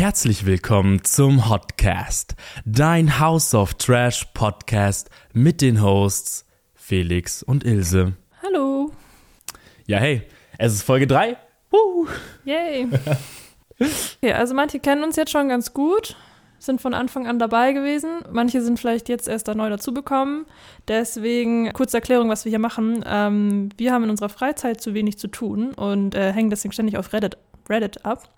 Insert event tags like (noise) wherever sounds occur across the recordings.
Herzlich willkommen zum Hotcast, dein House of Trash Podcast mit den Hosts Felix und Ilse. Hallo. Ja, hey, es ist Folge 3. Woo. Yay. okay, also manche kennen uns jetzt schon ganz gut, sind von Anfang an dabei gewesen. Manche sind vielleicht jetzt erst da neu dazugekommen. Deswegen kurze Erklärung, was wir hier machen. Ähm, wir haben in unserer Freizeit zu wenig zu tun und äh, hängen deswegen ständig auf Reddit, Reddit ab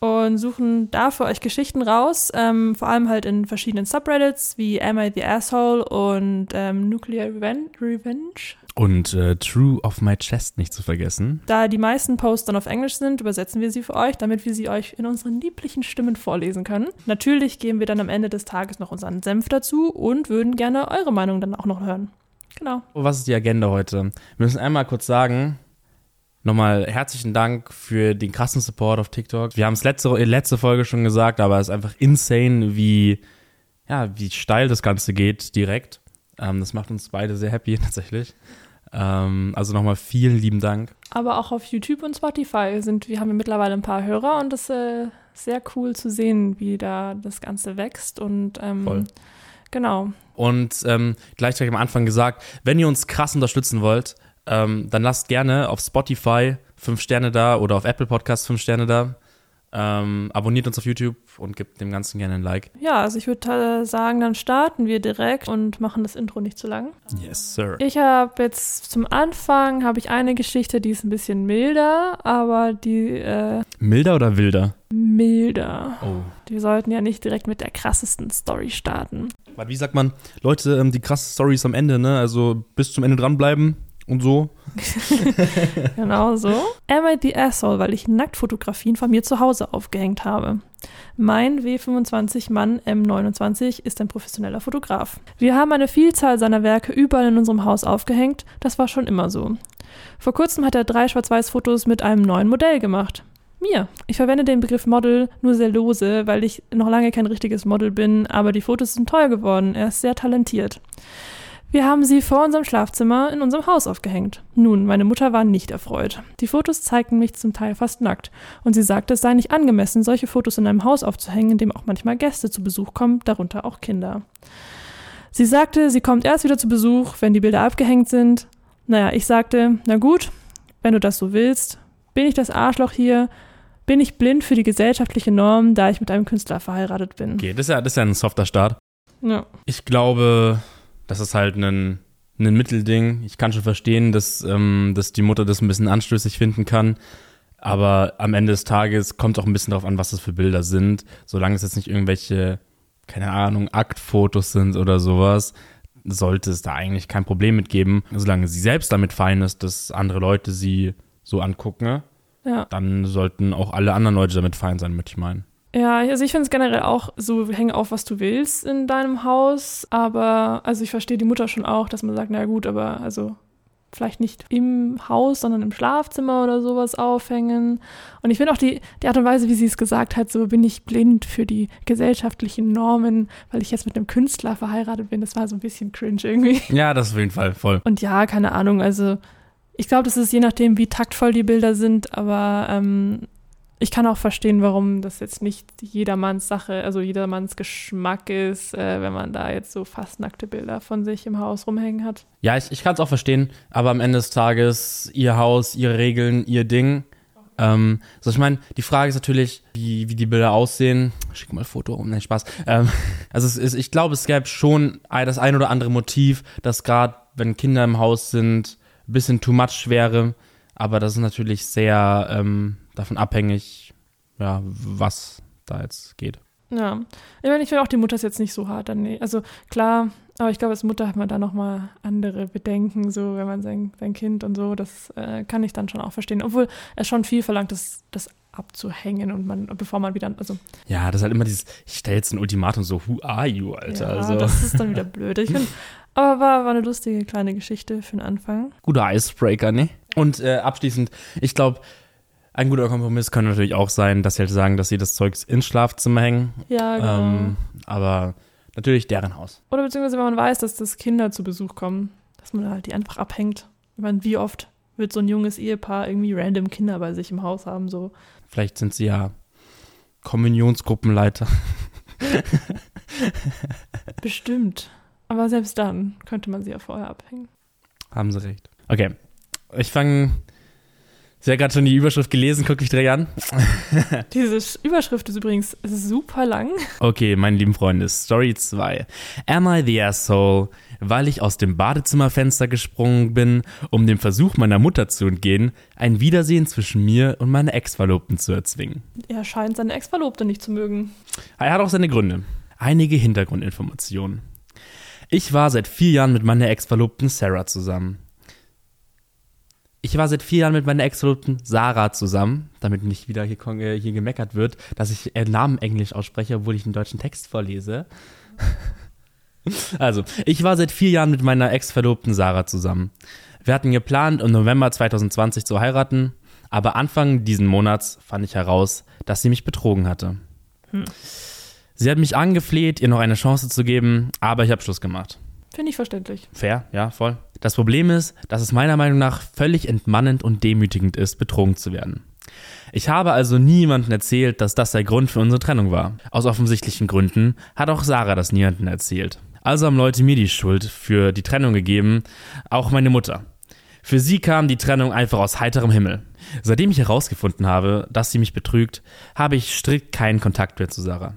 und suchen da für euch Geschichten raus, ähm, vor allem halt in verschiedenen Subreddits wie Am I the Asshole und ähm, Nuclear Reven Revenge. Und äh, True of My Chest nicht zu vergessen. Da die meisten Posts dann auf Englisch sind, übersetzen wir sie für euch, damit wir sie euch in unseren lieblichen Stimmen vorlesen können. Natürlich geben wir dann am Ende des Tages noch unseren Senf dazu und würden gerne eure Meinung dann auch noch hören. Genau. Was ist die Agenda heute? Wir müssen einmal kurz sagen, Nochmal herzlichen Dank für den krassen Support auf TikTok. Wir haben es letzte, letzte Folge schon gesagt, aber es ist einfach insane, wie, ja, wie steil das Ganze geht direkt. Ähm, das macht uns beide sehr happy (laughs) tatsächlich. Ähm, also nochmal vielen lieben Dank. Aber auch auf YouTube und Spotify sind wir haben wir mittlerweile ein paar Hörer und das ist äh, sehr cool zu sehen, wie da das Ganze wächst und ähm, Voll. genau. Und ähm, gleichzeitig am Anfang gesagt, wenn ihr uns krass unterstützen wollt, ähm, dann lasst gerne auf Spotify fünf Sterne da oder auf Apple Podcasts fünf Sterne da. Ähm, abonniert uns auf YouTube und gebt dem Ganzen gerne ein Like. Ja, also ich würde äh, sagen, dann starten wir direkt und machen das Intro nicht zu lang. Yes, sir. Ich habe jetzt zum Anfang habe ich eine Geschichte, die ist ein bisschen milder, aber die äh, Milder oder wilder? milder. Oh. Wir sollten ja nicht direkt mit der krassesten Story starten. Warte, Wie sagt man, Leute, ähm, die krasse Stories am Ende, ne? Also bis zum Ende dranbleiben und so. (laughs) Genau so. Am I the Asshole, weil ich Nacktfotografien von mir zu Hause aufgehängt habe. Mein W25-Mann M29 ist ein professioneller Fotograf. Wir haben eine Vielzahl seiner Werke überall in unserem Haus aufgehängt. Das war schon immer so. Vor kurzem hat er drei Schwarz-Weiß-Fotos mit einem neuen Modell gemacht. Mir. Ich verwende den Begriff Model nur sehr lose, weil ich noch lange kein richtiges Model bin, aber die Fotos sind toll geworden. Er ist sehr talentiert. Wir haben sie vor unserem Schlafzimmer in unserem Haus aufgehängt. Nun, meine Mutter war nicht erfreut. Die Fotos zeigten mich zum Teil fast nackt, und sie sagte, es sei nicht angemessen, solche Fotos in einem Haus aufzuhängen, in dem auch manchmal Gäste zu Besuch kommen, darunter auch Kinder. Sie sagte, sie kommt erst wieder zu Besuch, wenn die Bilder abgehängt sind. Naja, ich sagte, na gut, wenn du das so willst. Bin ich das Arschloch hier? Bin ich blind für die gesellschaftliche Norm, da ich mit einem Künstler verheiratet bin? Okay, das ist ja, das ist ja ein softer Start. Ja. Ich glaube, das ist halt ein, ein Mittelding. Ich kann schon verstehen, dass, ähm, dass die Mutter das ein bisschen anstößig finden kann. Aber am Ende des Tages kommt auch ein bisschen darauf an, was das für Bilder sind. Solange es jetzt nicht irgendwelche, keine Ahnung, Aktfotos sind oder sowas, sollte es da eigentlich kein Problem mit geben. Solange sie selbst damit fein ist, dass andere Leute sie so angucken, Ja. dann sollten auch alle anderen Leute damit fein sein, möchte ich meinen. Ja, also ich finde es generell auch so, häng auf, was du willst in deinem Haus. Aber, also ich verstehe die Mutter schon auch, dass man sagt, na gut, aber also vielleicht nicht im Haus, sondern im Schlafzimmer oder sowas aufhängen. Und ich finde auch die, die Art und Weise, wie sie es gesagt hat, so bin ich blind für die gesellschaftlichen Normen, weil ich jetzt mit einem Künstler verheiratet bin. Das war so ein bisschen cringe irgendwie. Ja, das auf jeden Fall voll. Und ja, keine Ahnung, also ich glaube, das ist je nachdem, wie taktvoll die Bilder sind, aber ähm, ich kann auch verstehen, warum das jetzt nicht jedermanns Sache, also jedermanns Geschmack ist, äh, wenn man da jetzt so fast nackte Bilder von sich im Haus rumhängen hat. Ja, ich, ich kann es auch verstehen, aber am Ende des Tages ihr Haus, ihre Regeln, ihr Ding. Ähm, so, ich meine, die Frage ist natürlich, wie, wie die Bilder aussehen. Schick mal ein Foto um, nein, Spaß. Ähm, (laughs) also es ist, ich glaube, es gäbe schon das ein oder andere Motiv, das gerade, wenn Kinder im Haus sind, ein bisschen too much wäre. Aber das ist natürlich sehr ähm, davon abhängig, ja, was da jetzt geht. Ja, ich meine, ich finde auch die Mutter ist jetzt nicht so hart. Nee. Also klar, aber ich glaube, als Mutter hat man da nochmal andere Bedenken, so wenn man sein, sein Kind und so, das äh, kann ich dann schon auch verstehen. Obwohl es schon viel verlangt, das, das abzuhängen und man, bevor man wieder, also Ja, das ist halt immer dieses, ich stelle jetzt ein Ultimatum so, who are you, Alter? ja, also, das ist dann wieder (laughs) blöd. Ich find, aber war, war eine lustige kleine Geschichte für den Anfang. guter Icebreaker, ne? Und äh, abschließend, ich glaube, ein guter Kompromiss könnte natürlich auch sein, dass sie halt sagen, dass sie das Zeugs ins Schlafzimmer hängen. Ja, genau. Ähm, aber natürlich deren Haus. Oder beziehungsweise, wenn man weiß, dass das Kinder zu Besuch kommen, dass man halt die einfach abhängt. Ich meine, wie oft wird so ein junges Ehepaar irgendwie random Kinder bei sich im Haus haben, so. Vielleicht sind sie ja Kommunionsgruppenleiter. (laughs) Bestimmt. Aber selbst dann könnte man sie ja vorher abhängen. Haben Sie recht. Okay. Ich fange. Sie hat gerade schon die Überschrift gelesen, gucke ich direkt an. (laughs) Diese Überschrift ist übrigens super lang. Okay, meine lieben Freunde, Story 2. Am I the asshole? Weil ich aus dem Badezimmerfenster gesprungen bin, um dem Versuch meiner Mutter zu entgehen, ein Wiedersehen zwischen mir und meiner Ex-Verlobten zu erzwingen. Er scheint seine Ex-Verlobte nicht zu mögen. Er hat auch seine Gründe. Einige Hintergrundinformationen. Ich war seit vier Jahren mit meiner Ex-Verlobten Sarah zusammen. Ich war seit vier Jahren mit meiner Ex-Verlobten Sarah zusammen, damit nicht wieder hier, äh, hier gemeckert wird, dass ich äh, Namen Englisch ausspreche, obwohl ich einen deutschen Text vorlese. (laughs) also, ich war seit vier Jahren mit meiner Ex-Verlobten Sarah zusammen. Wir hatten geplant, im November 2020 zu heiraten, aber Anfang diesen Monats fand ich heraus, dass sie mich betrogen hatte. Hm. Sie hat mich angefleht, ihr noch eine Chance zu geben, aber ich habe Schluss gemacht. Finde ich verständlich. Fair, ja, voll. Das Problem ist, dass es meiner Meinung nach völlig entmannend und demütigend ist, betrogen zu werden. Ich habe also niemandem erzählt, dass das der Grund für unsere Trennung war. Aus offensichtlichen Gründen hat auch Sarah das niemandem erzählt. Also haben Leute mir die Schuld für die Trennung gegeben, auch meine Mutter. Für sie kam die Trennung einfach aus heiterem Himmel. Seitdem ich herausgefunden habe, dass sie mich betrügt, habe ich strikt keinen Kontakt mehr zu Sarah.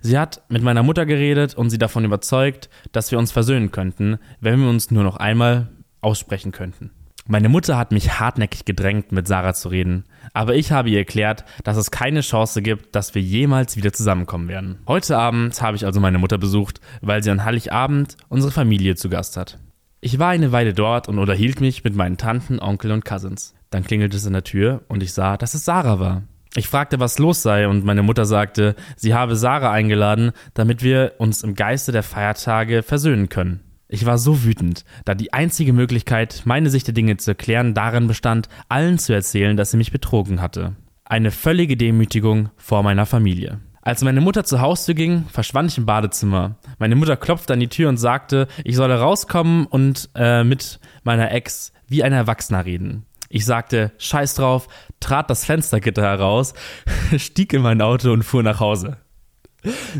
Sie hat mit meiner Mutter geredet und sie davon überzeugt, dass wir uns versöhnen könnten, wenn wir uns nur noch einmal aussprechen könnten. Meine Mutter hat mich hartnäckig gedrängt, mit Sarah zu reden, aber ich habe ihr erklärt, dass es keine Chance gibt, dass wir jemals wieder zusammenkommen werden. Heute Abend habe ich also meine Mutter besucht, weil sie an Heiligabend unsere Familie zu Gast hat. Ich war eine Weile dort und unterhielt mich mit meinen Tanten, Onkel und Cousins. Dann klingelte es in der Tür und ich sah, dass es Sarah war. Ich fragte, was los sei, und meine Mutter sagte, sie habe Sarah eingeladen, damit wir uns im Geiste der Feiertage versöhnen können. Ich war so wütend, da die einzige Möglichkeit, meine Sicht der Dinge zu erklären, darin bestand, allen zu erzählen, dass sie mich betrogen hatte. Eine völlige Demütigung vor meiner Familie. Als meine Mutter zur Haustür ging, verschwand ich im Badezimmer. Meine Mutter klopfte an die Tür und sagte, ich solle rauskommen und äh, mit meiner Ex wie ein Erwachsener reden. Ich sagte, scheiß drauf, trat das Fenstergitter heraus, (laughs) stieg in mein Auto und fuhr nach Hause.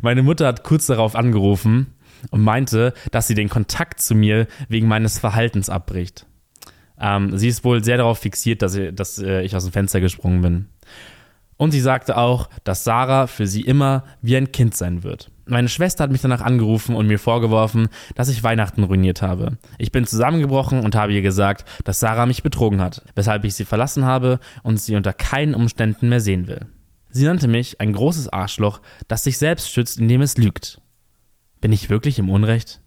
Meine Mutter hat kurz darauf angerufen und meinte, dass sie den Kontakt zu mir wegen meines Verhaltens abbricht. Ähm, sie ist wohl sehr darauf fixiert, dass, ich, dass äh, ich aus dem Fenster gesprungen bin. Und sie sagte auch, dass Sarah für sie immer wie ein Kind sein wird. Meine Schwester hat mich danach angerufen und mir vorgeworfen, dass ich Weihnachten ruiniert habe. Ich bin zusammengebrochen und habe ihr gesagt, dass Sarah mich betrogen hat, weshalb ich sie verlassen habe und sie unter keinen Umständen mehr sehen will. Sie nannte mich ein großes Arschloch, das sich selbst schützt, indem es lügt. Bin ich wirklich im Unrecht?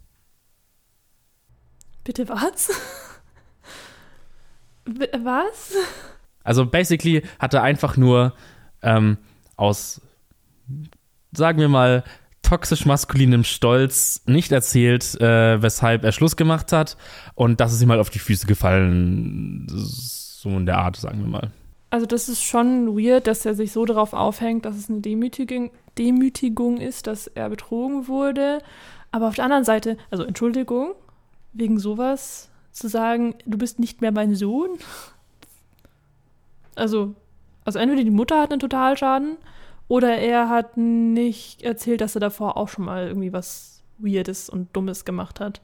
Bitte was? was? Also basically hat er einfach nur ähm, aus, sagen wir mal, toxisch maskulinem Stolz nicht erzählt, äh, weshalb er Schluss gemacht hat und dass es ihm halt auf die Füße gefallen, so in der Art, sagen wir mal. Also das ist schon weird, dass er sich so darauf aufhängt, dass es eine Demütigung, Demütigung ist, dass er betrogen wurde. Aber auf der anderen Seite, also Entschuldigung, wegen sowas zu sagen, du bist nicht mehr mein Sohn. Also also entweder die Mutter hat einen Totalschaden oder er hat nicht erzählt, dass er davor auch schon mal irgendwie was Weirdes und Dummes gemacht hat.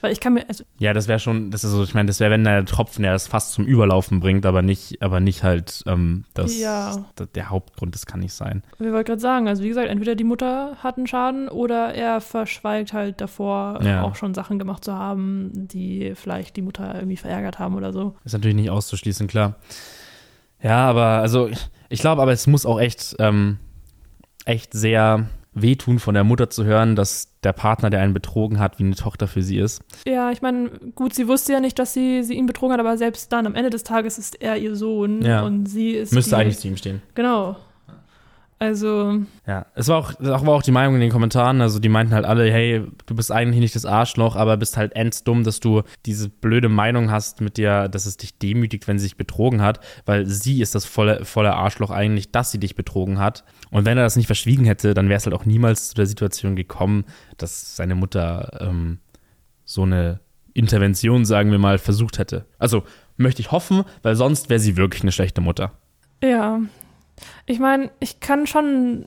Weil ich kann mir. Also ja, das wäre schon, das ist so, ich meine, das wäre, wenn der Tropfen, der es fast zum Überlaufen bringt, aber nicht, aber nicht halt ähm, das, ja. das, der Hauptgrund, das kann nicht sein. Wir wollten gerade sagen, also wie gesagt, entweder die Mutter hat einen Schaden oder er verschweigt halt davor ja. auch schon Sachen gemacht zu haben, die vielleicht die Mutter irgendwie verärgert haben oder so. Ist natürlich nicht auszuschließen, klar. Ja, aber also ich glaube, aber es muss auch echt, ähm, echt sehr wehtun von der Mutter zu hören, dass der Partner, der einen betrogen hat, wie eine Tochter für sie ist. Ja, ich meine, gut, sie wusste ja nicht, dass sie, sie ihn betrogen hat, aber selbst dann, am Ende des Tages ist er ihr Sohn ja. und sie ist. Müsste die, eigentlich zu ihm stehen. Genau. Also. Ja, es war auch, auch, war auch die Meinung in den Kommentaren. Also, die meinten halt alle, hey, du bist eigentlich nicht das Arschloch, aber bist halt enddumm, dass du diese blöde Meinung hast mit dir, dass es dich demütigt, wenn sie sich betrogen hat, weil sie ist das volle, volle Arschloch eigentlich, dass sie dich betrogen hat. Und wenn er das nicht verschwiegen hätte, dann wäre es halt auch niemals zu der Situation gekommen, dass seine Mutter ähm, so eine Intervention, sagen wir mal, versucht hätte. Also, möchte ich hoffen, weil sonst wäre sie wirklich eine schlechte Mutter. Ja, Ich meine, ich kann schon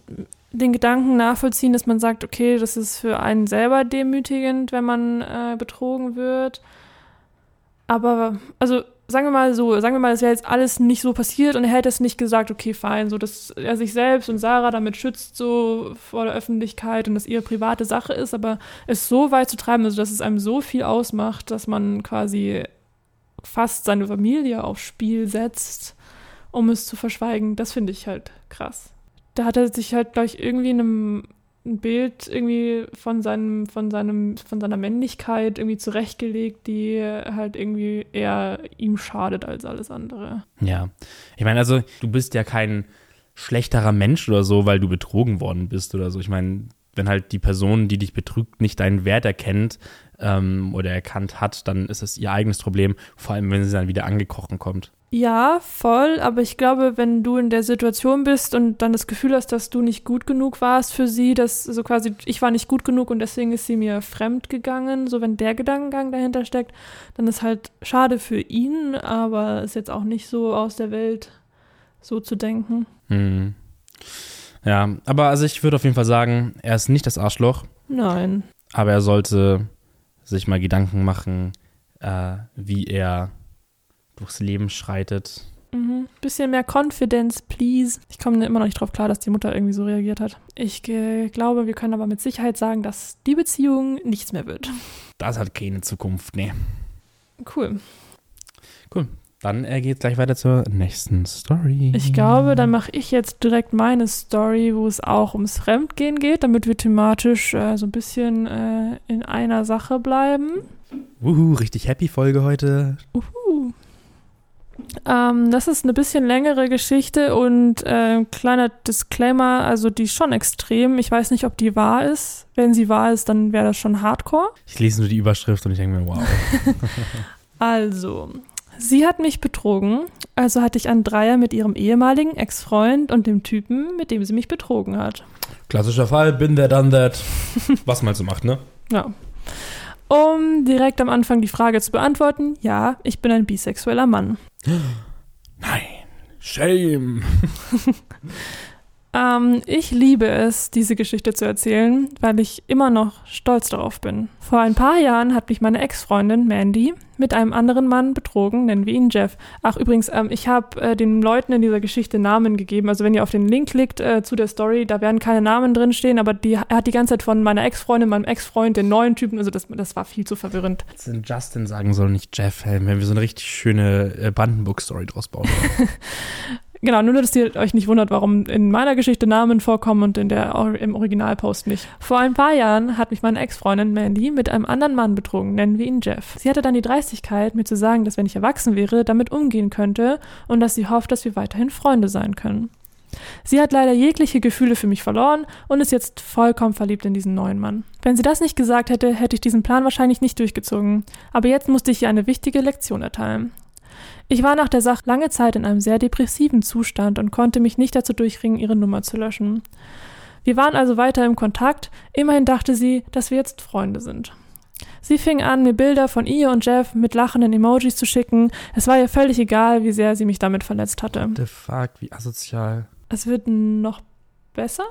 den Gedanken nachvollziehen, dass man sagt, okay, das ist für einen selber demütigend, wenn man äh, betrogen wird. Aber, also sagen wir mal so, sagen wir mal, es wäre jetzt alles nicht so passiert und er hätte es nicht gesagt, okay, fein, so dass er sich selbst und Sarah damit schützt, so vor der Öffentlichkeit und dass ihre private Sache ist, aber es so weit zu treiben, also dass es einem so viel ausmacht, dass man quasi fast seine Familie aufs Spiel setzt, um es zu verschweigen, das finde ich halt krass. Da hat er sich halt gleich irgendwie in einem ein Bild irgendwie von seinem, von seinem, von seiner Männlichkeit irgendwie zurechtgelegt, die halt irgendwie eher ihm schadet als alles andere. Ja. Ich meine, also du bist ja kein schlechterer Mensch oder so, weil du betrogen worden bist oder so. Ich meine, wenn halt die Person, die dich betrügt, nicht deinen Wert erkennt ähm, oder erkannt hat, dann ist es ihr eigenes Problem, vor allem wenn sie dann wieder angekrochen kommt. Ja, voll, aber ich glaube, wenn du in der Situation bist und dann das Gefühl hast, dass du nicht gut genug warst für sie, dass so quasi ich war nicht gut genug und deswegen ist sie mir fremd gegangen, so wenn der Gedankengang dahinter steckt, dann ist halt schade für ihn, aber ist jetzt auch nicht so aus der Welt so zu denken. Mhm. Ja, aber also ich würde auf jeden Fall sagen, er ist nicht das Arschloch. Nein. Aber er sollte sich mal Gedanken machen, äh, wie er durchs Leben schreitet. Mhm. Bisschen mehr Confidence, please. Ich komme immer noch nicht drauf klar, dass die Mutter irgendwie so reagiert hat. Ich äh, glaube, wir können aber mit Sicherheit sagen, dass die Beziehung nichts mehr wird. Das hat keine Zukunft, nee. Cool. Cool. Dann äh, geht gleich weiter zur nächsten Story. Ich glaube, dann mache ich jetzt direkt meine Story, wo es auch ums Fremdgehen geht, damit wir thematisch äh, so ein bisschen äh, in einer Sache bleiben. Wuhu, richtig happy Folge heute. Uhu. Ähm, das ist eine bisschen längere Geschichte und äh, kleiner Disclaimer, also die ist schon extrem. Ich weiß nicht, ob die wahr ist. Wenn sie wahr ist, dann wäre das schon Hardcore. Ich lese nur die Überschrift und ich denke mir, wow. (laughs) also, sie hat mich betrogen, also hatte ich einen Dreier mit ihrem ehemaligen Ex-Freund und dem Typen, mit dem sie mich betrogen hat. Klassischer Fall, bin der, done that. Was man so macht, ne? (laughs) Ja. Um direkt am Anfang die Frage zu beantworten, ja, ich bin ein bisexueller Mann. Nein, shame. (laughs) ähm, ich liebe es, diese Geschichte zu erzählen, weil ich immer noch stolz darauf bin. Vor ein paar Jahren hat mich meine Ex-Freundin Mandy mit einem anderen Mann betrogen, nennen wir ihn Jeff. Ach, übrigens, ähm, ich habe äh, den Leuten in dieser Geschichte Namen gegeben. Also wenn ihr auf den Link klickt äh, zu der Story, da werden keine Namen drinstehen, aber die, er hat die ganze Zeit von meiner Ex-Freundin, meinem Ex-Freund, den neuen Typen, also das, das war viel zu verwirrend. Hätten Justin sagen soll, nicht Jeff, wenn wir so eine richtig schöne äh, Brandenburg-Story draus bauen. (laughs) Genau, nur dass ihr euch nicht wundert, warum in meiner Geschichte Namen vorkommen und in der im Originalpost nicht. Vor ein paar Jahren hat mich meine Ex-Freundin Mandy mit einem anderen Mann betrogen, nennen wir ihn Jeff. Sie hatte dann die Dreistigkeit, mir zu sagen, dass wenn ich erwachsen wäre, damit umgehen könnte und dass sie hofft, dass wir weiterhin Freunde sein können. Sie hat leider jegliche Gefühle für mich verloren und ist jetzt vollkommen verliebt in diesen neuen Mann. Wenn sie das nicht gesagt hätte, hätte ich diesen Plan wahrscheinlich nicht durchgezogen. Aber jetzt musste ich ihr eine wichtige Lektion erteilen. Ich war nach der Sache lange Zeit in einem sehr depressiven Zustand und konnte mich nicht dazu durchringen, ihre Nummer zu löschen. Wir waren also weiter im Kontakt, immerhin dachte sie, dass wir jetzt Freunde sind. Sie fing an, mir Bilder von ihr und Jeff mit lachenden Emojis zu schicken. Es war ihr völlig egal, wie sehr sie mich damit verletzt hatte. What the fuck, wie asozial. Es wird noch besser.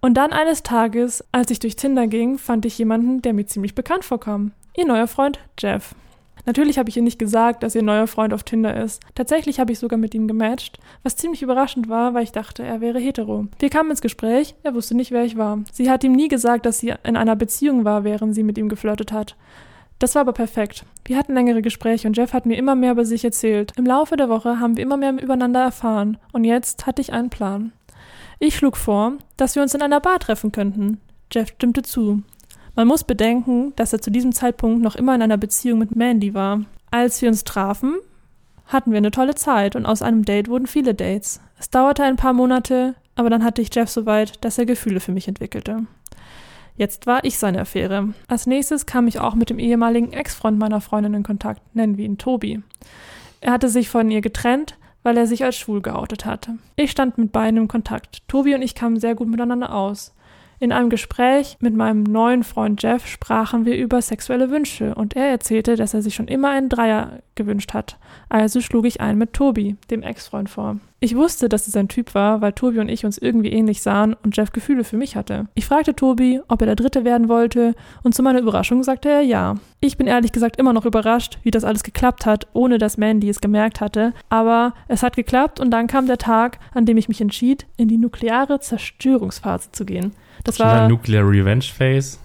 Und dann eines Tages, als ich durch Tinder ging, fand ich jemanden, der mir ziemlich bekannt vorkam. Ihr neuer Freund Jeff. Natürlich habe ich ihr nicht gesagt, dass ihr neuer Freund auf Tinder ist. Tatsächlich habe ich sogar mit ihm gematcht, was ziemlich überraschend war, weil ich dachte, er wäre hetero. Wir kamen ins Gespräch, er wusste nicht, wer ich war. Sie hat ihm nie gesagt, dass sie in einer Beziehung war, während sie mit ihm geflirtet hat. Das war aber perfekt. Wir hatten längere Gespräche und Jeff hat mir immer mehr über sich erzählt. Im Laufe der Woche haben wir immer mehr übereinander erfahren und jetzt hatte ich einen Plan. Ich schlug vor, dass wir uns in einer Bar treffen könnten. Jeff stimmte zu. Man muss bedenken, dass er zu diesem Zeitpunkt noch immer in einer Beziehung mit Mandy war. Als wir uns trafen, hatten wir eine tolle Zeit und aus einem Date wurden viele Dates. Es dauerte ein paar Monate, aber dann hatte ich Jeff so weit, dass er Gefühle für mich entwickelte. Jetzt war ich seine Affäre. Als nächstes kam ich auch mit dem ehemaligen Ex-Freund meiner Freundin in Kontakt, nennen wir ihn Tobi. Er hatte sich von ihr getrennt, weil er sich als schwul geoutet hatte. Ich stand mit beiden im Kontakt. Tobi und ich kamen sehr gut miteinander aus. In einem Gespräch mit meinem neuen Freund Jeff sprachen wir über sexuelle Wünsche und er erzählte, dass er sich schon immer einen Dreier gewünscht hat. Also schlug ich einen mit Tobi, dem Ex-Freund, vor. Ich wusste, dass es ein Typ war, weil Tobi und ich uns irgendwie ähnlich sahen und Jeff Gefühle für mich hatte. Ich fragte Tobi, ob er der Dritte werden wollte, und zu meiner Überraschung sagte er ja. Ich bin ehrlich gesagt immer noch überrascht, wie das alles geklappt hat, ohne dass Mandy es gemerkt hatte, aber es hat geklappt und dann kam der Tag, an dem ich mich entschied, in die nukleare Zerstörungsphase zu gehen. Das Schon war Nuclear Revenge Phase.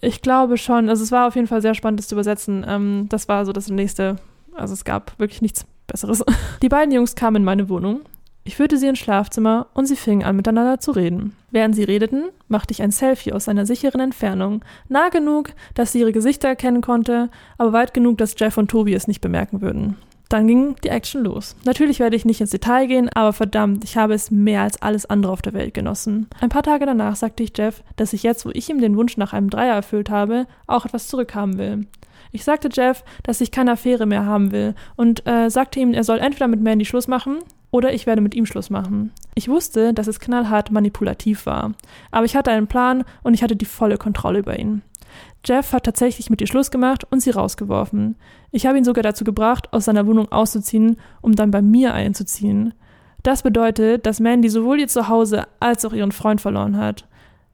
Ich glaube schon. Also es war auf jeden Fall sehr spannend, das zu übersetzen. Ähm, das war so das nächste. Also es gab wirklich nichts Besseres. (laughs) Die beiden Jungs kamen in meine Wohnung. Ich führte sie ins Schlafzimmer und sie fingen an miteinander zu reden. Während sie redeten, machte ich ein Selfie aus einer sicheren Entfernung. Nah genug, dass sie ihre Gesichter erkennen konnte, aber weit genug, dass Jeff und Tobi es nicht bemerken würden. Dann ging die Action los. Natürlich werde ich nicht ins Detail gehen, aber verdammt, ich habe es mehr als alles andere auf der Welt genossen. Ein paar Tage danach sagte ich Jeff, dass ich jetzt, wo ich ihm den Wunsch nach einem Dreier erfüllt habe, auch etwas zurückhaben will. Ich sagte Jeff, dass ich keine Affäre mehr haben will und äh, sagte ihm, er soll entweder mit Mandy Schluss machen oder ich werde mit ihm Schluss machen. Ich wusste, dass es knallhart manipulativ war, aber ich hatte einen Plan und ich hatte die volle Kontrolle über ihn. Jeff hat tatsächlich mit ihr Schluss gemacht und sie rausgeworfen. Ich habe ihn sogar dazu gebracht, aus seiner Wohnung auszuziehen, um dann bei mir einzuziehen. Das bedeutet, dass Mandy sowohl ihr Zuhause als auch ihren Freund verloren hat.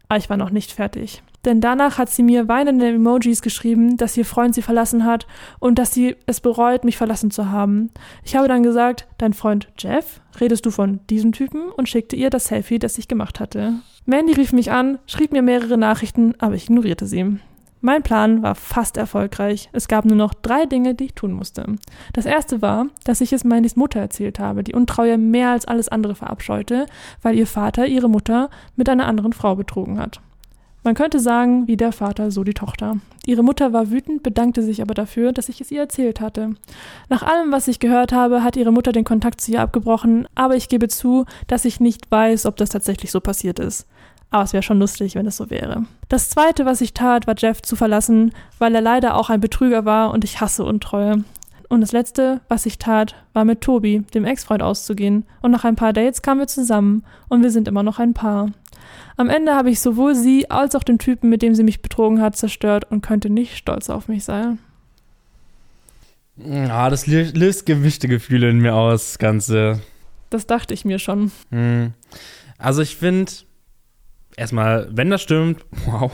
Aber ich war noch nicht fertig. Denn danach hat sie mir weinende Emojis geschrieben, dass ihr Freund sie verlassen hat und dass sie es bereut, mich verlassen zu haben. Ich habe dann gesagt, dein Freund Jeff? Redest du von diesem Typen? Und schickte ihr das Selfie, das ich gemacht hatte. Mandy rief mich an, schrieb mir mehrere Nachrichten, aber ich ignorierte sie. Mein Plan war fast erfolgreich. Es gab nur noch drei Dinge, die ich tun musste. Das erste war, dass ich es Mandys Mutter erzählt habe, die Untreue mehr als alles andere verabscheute, weil ihr Vater ihre Mutter mit einer anderen Frau betrogen hat. Man könnte sagen, wie der Vater, so die Tochter. Ihre Mutter war wütend, bedankte sich aber dafür, dass ich es ihr erzählt hatte. Nach allem, was ich gehört habe, hat ihre Mutter den Kontakt zu ihr abgebrochen, aber ich gebe zu, dass ich nicht weiß, ob das tatsächlich so passiert ist. Aber es wäre schon lustig, wenn es so wäre. Das zweite, was ich tat, war Jeff zu verlassen, weil er leider auch ein Betrüger war und ich hasse Untreue. Und das letzte, was ich tat, war mit Tobi, dem Ex-Freund, auszugehen. Und nach ein paar Dates kamen wir zusammen und wir sind immer noch ein Paar. Am Ende habe ich sowohl sie als auch den Typen, mit dem sie mich betrogen hat, zerstört und könnte nicht stolz auf mich sein. Ja, das lö- löst gemischte Gefühle in mir aus, das Ganze. Das dachte ich mir schon. Hm. Also ich finde, erstmal, wenn das stimmt, (laughs) wow.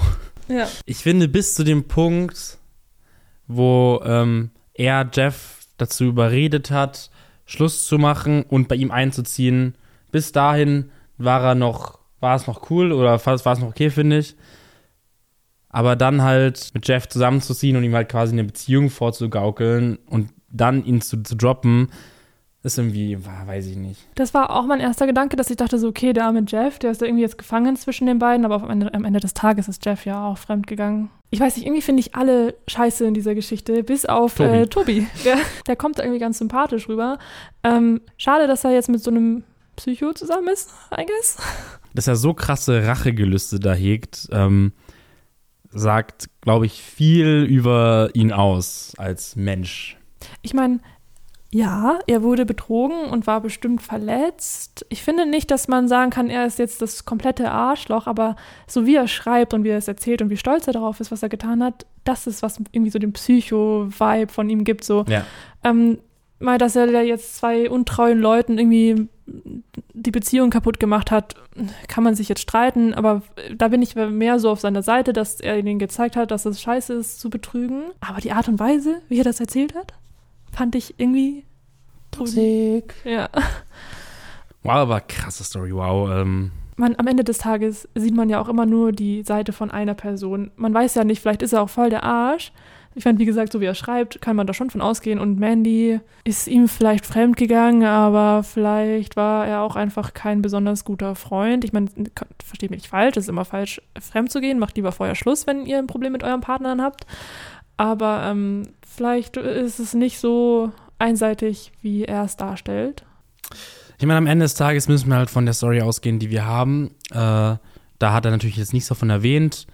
Ja. Ich finde, bis zu dem Punkt, wo ähm, er Jeff dazu überredet hat, Schluss zu machen und bei ihm einzuziehen, bis dahin war er noch, war es noch cool oder war es noch okay, finde ich. Aber dann halt mit Jeff zusammenzuziehen und ihm halt quasi eine Beziehung vorzugaukeln und dann ihn zu, zu droppen, ist irgendwie, war, weiß ich nicht. Das war auch mein erster Gedanke, dass ich dachte so, okay, der arme Jeff, der ist da irgendwie jetzt gefangen zwischen den beiden, aber am Ende, am Ende des Tages ist Jeff ja auch fremdgegangen. Ich weiß nicht, irgendwie finde ich alle scheiße in dieser Geschichte, bis auf Tobi. Äh, Tobi. Der, der kommt da irgendwie ganz sympathisch rüber. Ähm, schade, dass er jetzt mit so einem Psycho zusammen ist, I guess. Dass er so krasse Rachegelüste da hegt, ähm, sagt, glaube ich, viel über ihn aus als Mensch. Ich meine, ja, er wurde betrogen und war bestimmt verletzt. Ich finde nicht, dass man sagen kann, er ist jetzt das komplette Arschloch, aber so wie er schreibt und wie er es erzählt und wie stolz er darauf ist, was er getan hat, das ist, was irgendwie so den Psycho-Vibe von ihm gibt. So, Ja. ähm, mal, dass er da jetzt zwei untreuen Leuten irgendwie die Beziehung kaputt gemacht hat, kann man sich jetzt streiten, aber da bin ich mehr so auf seiner Seite, dass er ihnen gezeigt hat, dass es scheiße ist zu betrügen. Aber die Art und Weise, wie er das erzählt hat, fand ich irgendwie Toxic. ja. Wow, aber krasse Story, wow. Ähm, Man, am Ende des Tages sieht man ja auch immer nur die Seite von einer Person. Man weiß ja nicht, vielleicht ist er auch voll der Arsch. Ich meine, wie gesagt, so wie er schreibt, kann man da schon von ausgehen. Und Mandy ist ihm vielleicht fremd gegangen, aber vielleicht war er auch einfach kein besonders guter Freund. Ich meine, versteht mich nicht falsch, es ist immer falsch, fremd zu gehen. Macht lieber vorher Schluss, wenn ihr ein Problem mit eurem Partner habt. Aber ähm, vielleicht ist es nicht so einseitig, wie er es darstellt. ich meine, am Ende des Tages müssen wir halt von der Story ausgehen, die wir haben. Äh, da hat er natürlich jetzt nichts davon erwähnt.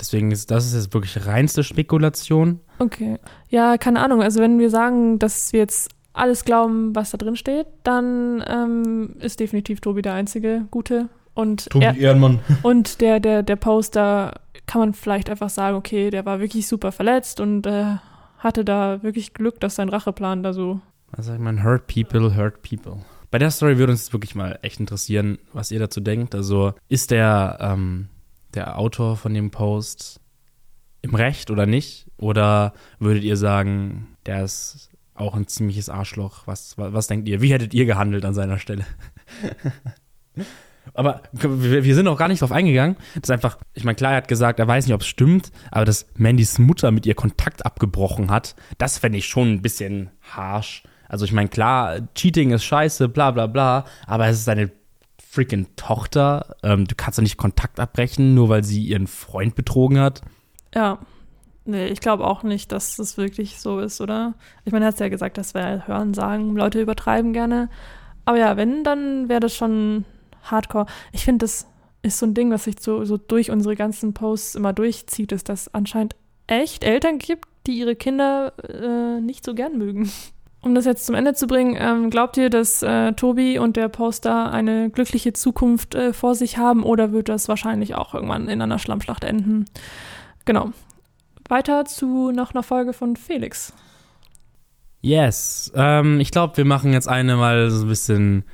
Deswegen ist das ist jetzt wirklich reinste Spekulation. Okay. Ja, keine Ahnung. Also wenn wir sagen, dass wir jetzt alles glauben, was da drin steht, dann ähm, ist definitiv Tobi der einzige Gute. Und, er, Ehrenmann. (laughs) und der, der, der Poster kann man vielleicht einfach sagen, okay, der war wirklich super verletzt und äh, hatte da wirklich Glück, dass sein Racheplan da so. Was sagt man? Hurt people, hurt people. Bei der Story würde uns wirklich mal echt interessieren, was ihr dazu denkt. Also ist der, ähm, der Autor von dem Post im Recht oder nicht? Oder würdet ihr sagen, der ist auch ein ziemliches Arschloch? Was, was, was denkt ihr? Wie hättet ihr gehandelt an seiner Stelle? (laughs) Aber wir sind auch gar nicht drauf eingegangen. Das ist einfach, ich meine, klar, er hat gesagt, er weiß nicht, ob es stimmt, aber dass Mandys Mutter mit ihr Kontakt abgebrochen hat, das fände ich schon ein bisschen harsh. Also ich meine, klar, Cheating ist scheiße, bla bla bla, aber es ist seine freaking Tochter. Ähm, du kannst doch nicht Kontakt abbrechen, nur weil sie ihren Freund betrogen hat. Ja. Nee, ich glaube auch nicht, dass das wirklich so ist, oder? Ich meine, er hat ja gesagt, das wäre Hören, Sagen, Leute übertreiben gerne. Aber ja, wenn, dann wäre das schon hardcore. Ich finde, das ist so ein Ding, was sich so, so durch unsere ganzen Posts immer durchzieht, ist, dass anscheinend echt Eltern gibt, die ihre Kinder äh, nicht so gern mögen. Um das jetzt zum Ende zu bringen, ähm, glaubt ihr, dass äh, Tobi und der Poster eine glückliche Zukunft äh, vor sich haben oder wird das wahrscheinlich auch irgendwann in einer Schlammschlacht enden? Genau. Weiter zu noch einer Folge von Felix. Yes. Ähm, ich glaube, wir machen jetzt eine mal so ein bisschen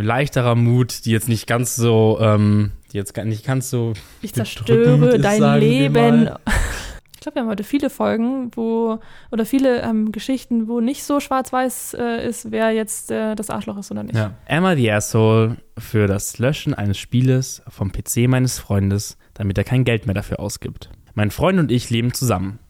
leichterer Mut, die jetzt nicht ganz so, ähm, die jetzt nicht ganz so. Ich zerstöre ist, dein Leben. (laughs) Ich glaube, wir haben heute viele Folgen, wo, oder viele ähm, Geschichten, wo nicht so schwarz-weiß äh, ist, wer jetzt äh, das Arschloch ist oder nicht. Ja. Emma the Asshole für das Löschen eines Spieles vom PC meines Freundes, damit er kein Geld mehr dafür ausgibt. Mein Freund und ich leben zusammen.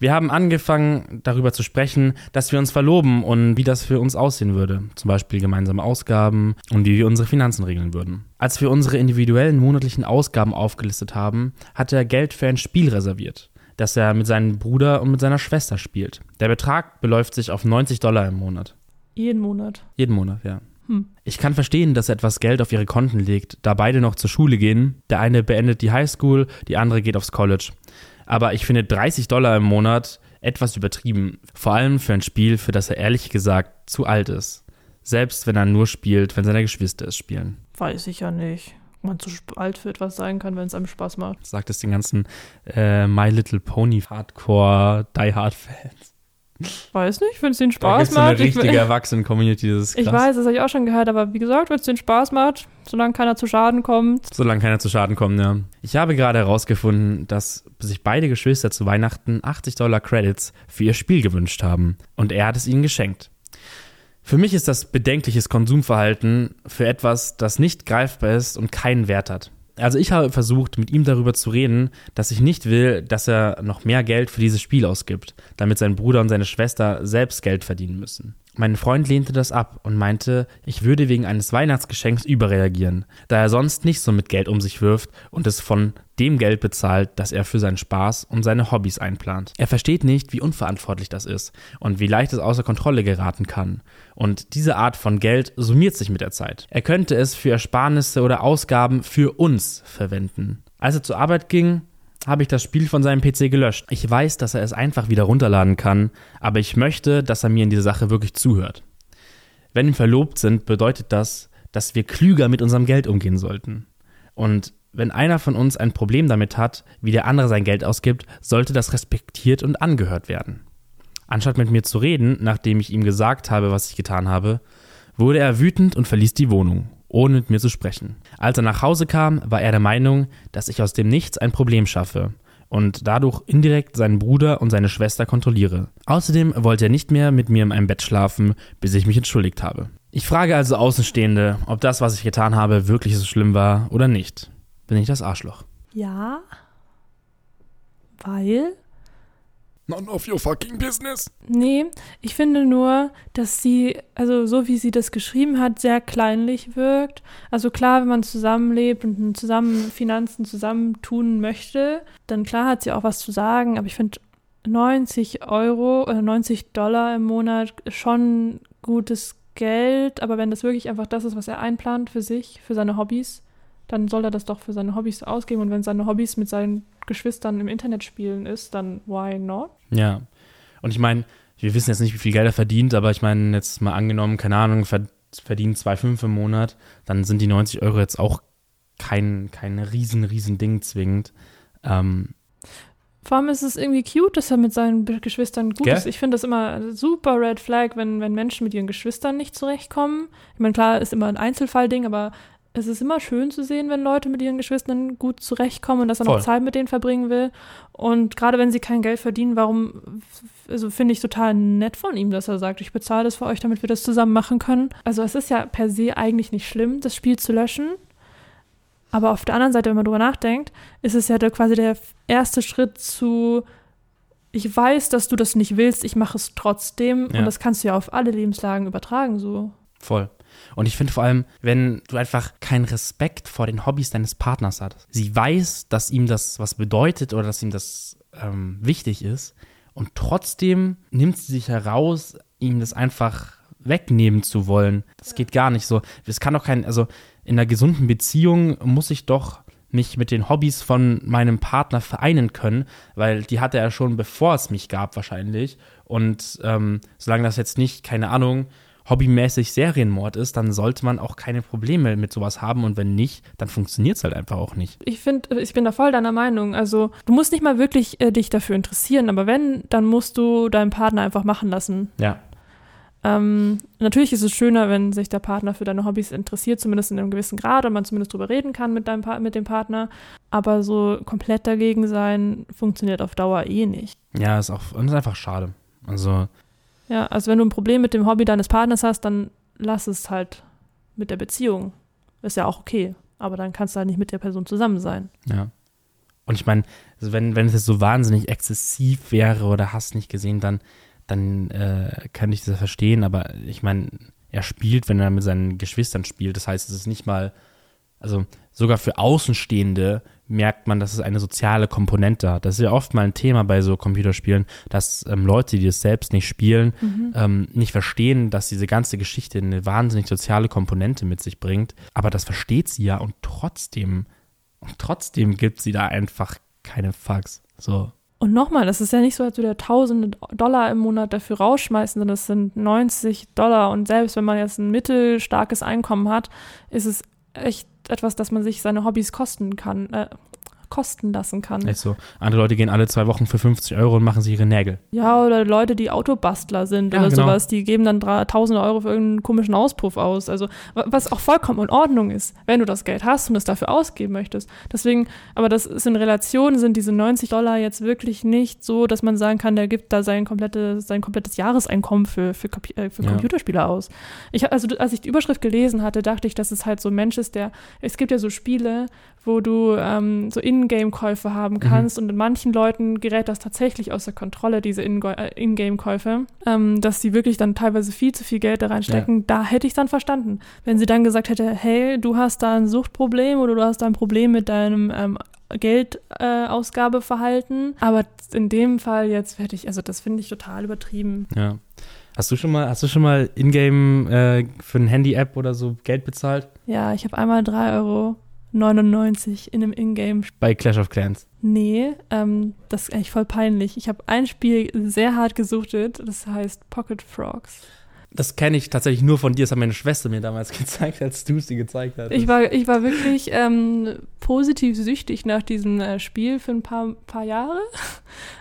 Wir haben angefangen, darüber zu sprechen, dass wir uns verloben und wie das für uns aussehen würde. Zum Beispiel gemeinsame Ausgaben und wie wir unsere Finanzen regeln würden. Als wir unsere individuellen monatlichen Ausgaben aufgelistet haben, hat er Geld für ein Spiel reserviert, das er mit seinem Bruder und mit seiner Schwester spielt. Der Betrag beläuft sich auf 90 Dollar im Monat. Jeden Monat. Jeden Monat, ja. Hm. Ich kann verstehen, dass er etwas Geld auf ihre Konten legt, da beide noch zur Schule gehen. Der eine beendet die Highschool, die andere geht aufs College aber ich finde 30 Dollar im Monat etwas übertrieben. Vor allem für ein Spiel, für das er ehrlich gesagt zu alt ist. Selbst wenn er nur spielt, wenn seine Geschwister es spielen. Weiß ich ja nicht. Man zu alt für etwas sein kann, wenn es einem Spaß macht. Sagt es den ganzen äh, My Little Pony Hardcore Die Hard Fans. Weiß nicht, wenn es den Spaß da macht. So eine richtige (laughs) Erwachsenen-Community, das ist krass. Ich weiß, das habe ich auch schon gehört, aber wie gesagt, wenn es den Spaß macht, solange keiner zu Schaden kommt. Solange keiner zu Schaden kommt, ja. Ich habe gerade herausgefunden, dass sich beide Geschwister zu Weihnachten 80 Dollar Credits für ihr Spiel gewünscht haben und er hat es ihnen geschenkt. Für mich ist das bedenkliches Konsumverhalten für etwas, das nicht greifbar ist und keinen Wert hat. Also ich habe versucht, mit ihm darüber zu reden, dass ich nicht will, dass er noch mehr Geld für dieses Spiel ausgibt, damit sein Bruder und seine Schwester selbst Geld verdienen müssen. Mein Freund lehnte das ab und meinte, ich würde wegen eines Weihnachtsgeschenks überreagieren, da er sonst nicht so mit Geld um sich wirft und es von dem Geld bezahlt, das er für seinen Spaß und seine Hobbys einplant. Er versteht nicht, wie unverantwortlich das ist und wie leicht es außer Kontrolle geraten kann. Und diese Art von Geld summiert sich mit der Zeit. Er könnte es für Ersparnisse oder Ausgaben für uns verwenden. Als er zur Arbeit ging, habe ich das Spiel von seinem PC gelöscht. Ich weiß, dass er es einfach wieder runterladen kann, aber ich möchte, dass er mir in dieser Sache wirklich zuhört. Wenn wir verlobt sind, bedeutet das, dass wir klüger mit unserem Geld umgehen sollten. Und wenn einer von uns ein Problem damit hat, wie der andere sein Geld ausgibt, sollte das respektiert und angehört werden. Anstatt mit mir zu reden, nachdem ich ihm gesagt habe, was ich getan habe, wurde er wütend und verließ die Wohnung, ohne mit mir zu sprechen. Als er nach Hause kam, war er der Meinung, dass ich aus dem Nichts ein Problem schaffe und dadurch indirekt seinen Bruder und seine Schwester kontrolliere. Außerdem wollte er nicht mehr mit mir in einem Bett schlafen, bis ich mich entschuldigt habe. Ich frage also Außenstehende, ob das, was ich getan habe, wirklich so schlimm war oder nicht bin ich das Arschloch. Ja. Weil? None of your fucking business. Nee, ich finde nur, dass sie, also so wie sie das geschrieben hat, sehr kleinlich wirkt. Also klar, wenn man zusammenlebt und zusammen Finanzen zusammentun möchte, dann klar hat sie auch was zu sagen, aber ich finde 90 Euro oder 90 Dollar im Monat schon gutes Geld, aber wenn das wirklich einfach das ist, was er einplant für sich, für seine Hobbys, dann soll er das doch für seine Hobbys ausgeben. Und wenn seine Hobbys mit seinen Geschwistern im Internet spielen ist, dann why not? Ja. Und ich meine, wir wissen jetzt nicht, wie viel Geld er verdient, aber ich meine, jetzt mal angenommen, keine Ahnung, verdient 2,5 im Monat, dann sind die 90 Euro jetzt auch kein, kein riesen, riesen Ding zwingend. Ähm, Vor allem ist es irgendwie cute, dass er mit seinen Geschwistern gut Gell? ist. Ich finde das immer super Red Flag, wenn, wenn Menschen mit ihren Geschwistern nicht zurechtkommen. Ich meine, klar, ist immer ein Einzelfallding, aber es ist immer schön zu sehen, wenn Leute mit ihren Geschwistern gut zurechtkommen und dass er Voll. noch Zeit mit denen verbringen will. Und gerade wenn sie kein Geld verdienen, warum, also finde ich total nett von ihm, dass er sagt, ich bezahle das für euch, damit wir das zusammen machen können. Also es ist ja per se eigentlich nicht schlimm, das Spiel zu löschen. Aber auf der anderen Seite, wenn man drüber nachdenkt, ist es ja quasi der erste Schritt zu, ich weiß, dass du das nicht willst, ich mache es trotzdem. Ja. Und das kannst du ja auf alle Lebenslagen übertragen, so. Voll. Und ich finde vor allem, wenn du einfach keinen Respekt vor den Hobbys deines Partners hast. Sie weiß, dass ihm das was bedeutet oder dass ihm das ähm, wichtig ist. Und trotzdem nimmt sie sich heraus, ihm das einfach wegnehmen zu wollen. Das geht gar nicht so. Es kann doch kein, also in einer gesunden Beziehung muss ich doch mich mit den Hobbys von meinem Partner vereinen können, weil die hatte er schon bevor es mich gab wahrscheinlich. Und ähm, solange das jetzt nicht, keine Ahnung, hobbymäßig Serienmord ist, dann sollte man auch keine Probleme mit sowas haben und wenn nicht, dann funktioniert es halt einfach auch nicht. Ich finde, ich bin da voll deiner Meinung. Also, du musst nicht mal wirklich äh, dich dafür interessieren, aber wenn, dann musst du deinen Partner einfach machen lassen. Ja. Ähm, natürlich ist es schöner, wenn sich der Partner für deine Hobbys interessiert, zumindest in einem gewissen Grad und man zumindest drüber reden kann mit, deinem pa mit dem Partner. Aber so komplett dagegen sein funktioniert auf Dauer eh nicht. Ja, ist auch und ist einfach schade. Also, Ja, also wenn du ein Problem mit dem Hobby deines Partners hast, dann lass es halt mit der Beziehung. Ist ja auch okay. Aber dann kannst du halt nicht mit der Person zusammen sein. ja. Und ich meine, also wenn, wenn es jetzt so wahnsinnig exzessiv wäre oder hast nicht gesehen, dann, dann äh, kann ich das verstehen, aber ich meine, er spielt, wenn er mit seinen Geschwistern spielt. Das heißt, es ist nicht mal, also sogar für Außenstehende merkt man, dass es eine soziale Komponente hat. Das ist ja oft mal ein Thema bei so Computerspielen, dass ähm, Leute, die es selbst nicht spielen, ähm, nicht verstehen, dass diese ganze Geschichte eine wahnsinnig soziale Komponente mit sich bringt. Aber das versteht sie ja und trotzdem, und trotzdem gibt sie da einfach keine Fucks. So. Und nochmal, das ist ja nicht so, als würde er tausende Dollar im Monat dafür rausschmeißen, sondern es sind 90 Dollar. Und selbst wenn man jetzt ein mittelstarkes Einkommen hat, ist es echt etwas, dass man sich seine Hobbys kosten kann, äh, kosten lassen kann. Echt so. Andere Leute gehen alle zwei Wochen für 50 Euro und machen sich ihre Nägel. Ja, oder Leute, die Autobastler sind Ja, oder genau. sowas, die geben dann drei- tausende Euro für irgendeinen komischen Auspuff aus. Also, wa- was auch vollkommen in Ordnung ist, wenn du das Geld hast und es dafür ausgeben möchtest. Deswegen, aber das ist in Relation, sind diese 90 Dollar jetzt wirklich nicht so, dass man sagen kann, der gibt da sein, komplette, sein komplettes Jahreseinkommen für, für, äh, für Ja. Computerspiele aus. Ich, also, als ich die Überschrift gelesen hatte, dachte ich, dass es halt so ein Mensch ist, der, es gibt ja so Spiele, wo du ähm, so Ingame-Käufe haben kannst und in manchen Leuten gerät das tatsächlich außer Kontrolle, diese äh, Ingame-Käufe, ähm, dass die wirklich dann teilweise viel zu viel Geld da reinstecken. Da hätte ich dann verstanden. Wenn sie dann gesagt hätte, hey, du hast da ein Suchtproblem oder du hast da ein Problem mit deinem ähm, Geldausgabeverhalten, äh, aber in dem Fall jetzt hätte ich, also das finde ich total übertrieben. Ja. Hast du schon mal, hast du schon mal Ingame äh, für eine Handy-App oder so Geld bezahlt? Ja, ich habe einmal 3,99 Euro in einem Ingame Bei Clash of Clans. Nee, ähm, das ist eigentlich voll peinlich. Ich habe ein Spiel sehr hart gesuchtet, das heißt Pocket Frogs. Das kenne ich tatsächlich nur von dir. Das hat meine Schwester mir damals (laughs) gezeigt, als du es dir gezeigt hast. Ich war, ich war wirklich ähm, positiv süchtig nach diesem äh, Spiel für ein paar, paar Jahre. (laughs)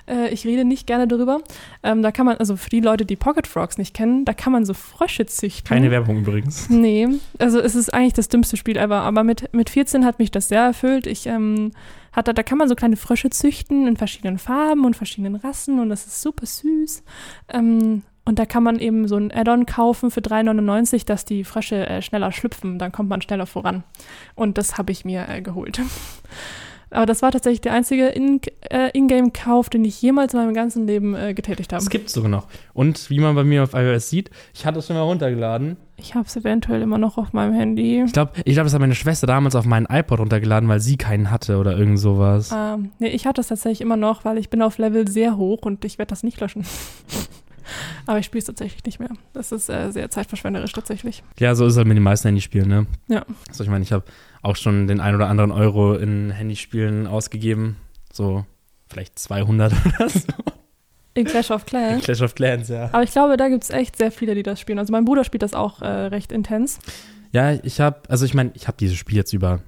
Äh, ich rede nicht gerne darüber. Ähm, da kann man, also für die Leute, die Pocket Frogs nicht kennen, da kann man so Frösche züchten. Keine Werbung übrigens. Nee, also es ist eigentlich das dümmste Spiel ever. Aber mit, mit 14 hat mich das sehr erfüllt. Ich ähm, hatte, da kann man so kleine Frösche züchten in verschiedenen Farben und verschiedenen Rassen und das ist super süß. Ähm, und da kann man eben so ein Add-on kaufen für 3,99, dass die Frösche äh, schneller schlüpfen. Dann kommt man schneller voran. Und das habe ich mir äh, geholt. (laughs) Aber das war tatsächlich der einzige In- äh, Ingame-Kauf, den ich jemals in meinem ganzen Leben äh, getätigt habe. Das gibt es sogar noch. Und wie man bei mir auf iOS sieht, ich hatte es schon mal runtergeladen. Ich habe es eventuell immer noch auf meinem Handy. Ich glaube, ich glaub, das hat meine Schwester damals auf meinen iPod runtergeladen, weil sie keinen hatte oder irgend sowas. Ähm, nee, ich habe das tatsächlich immer noch, weil ich bin auf Level sehr hoch und ich werde das nicht löschen. (laughs) Aber ich spiele es tatsächlich nicht mehr. Das ist äh, sehr zeitverschwenderisch tatsächlich. Ja, so ist es halt mit den meisten Handyspielen, ne? Ja. Also ich meine, ich habe auch schon den ein oder anderen Euro in Handyspielen ausgegeben. So vielleicht 200 (laughs) oder so. In Clash of Clans. Clash of Clans, ja. Aber ich glaube, da gibt es echt sehr viele, die das spielen. Also mein Bruder spielt das auch äh, recht intens. Ja, ich habe, also ich meine, ich habe dieses Spiel jetzt über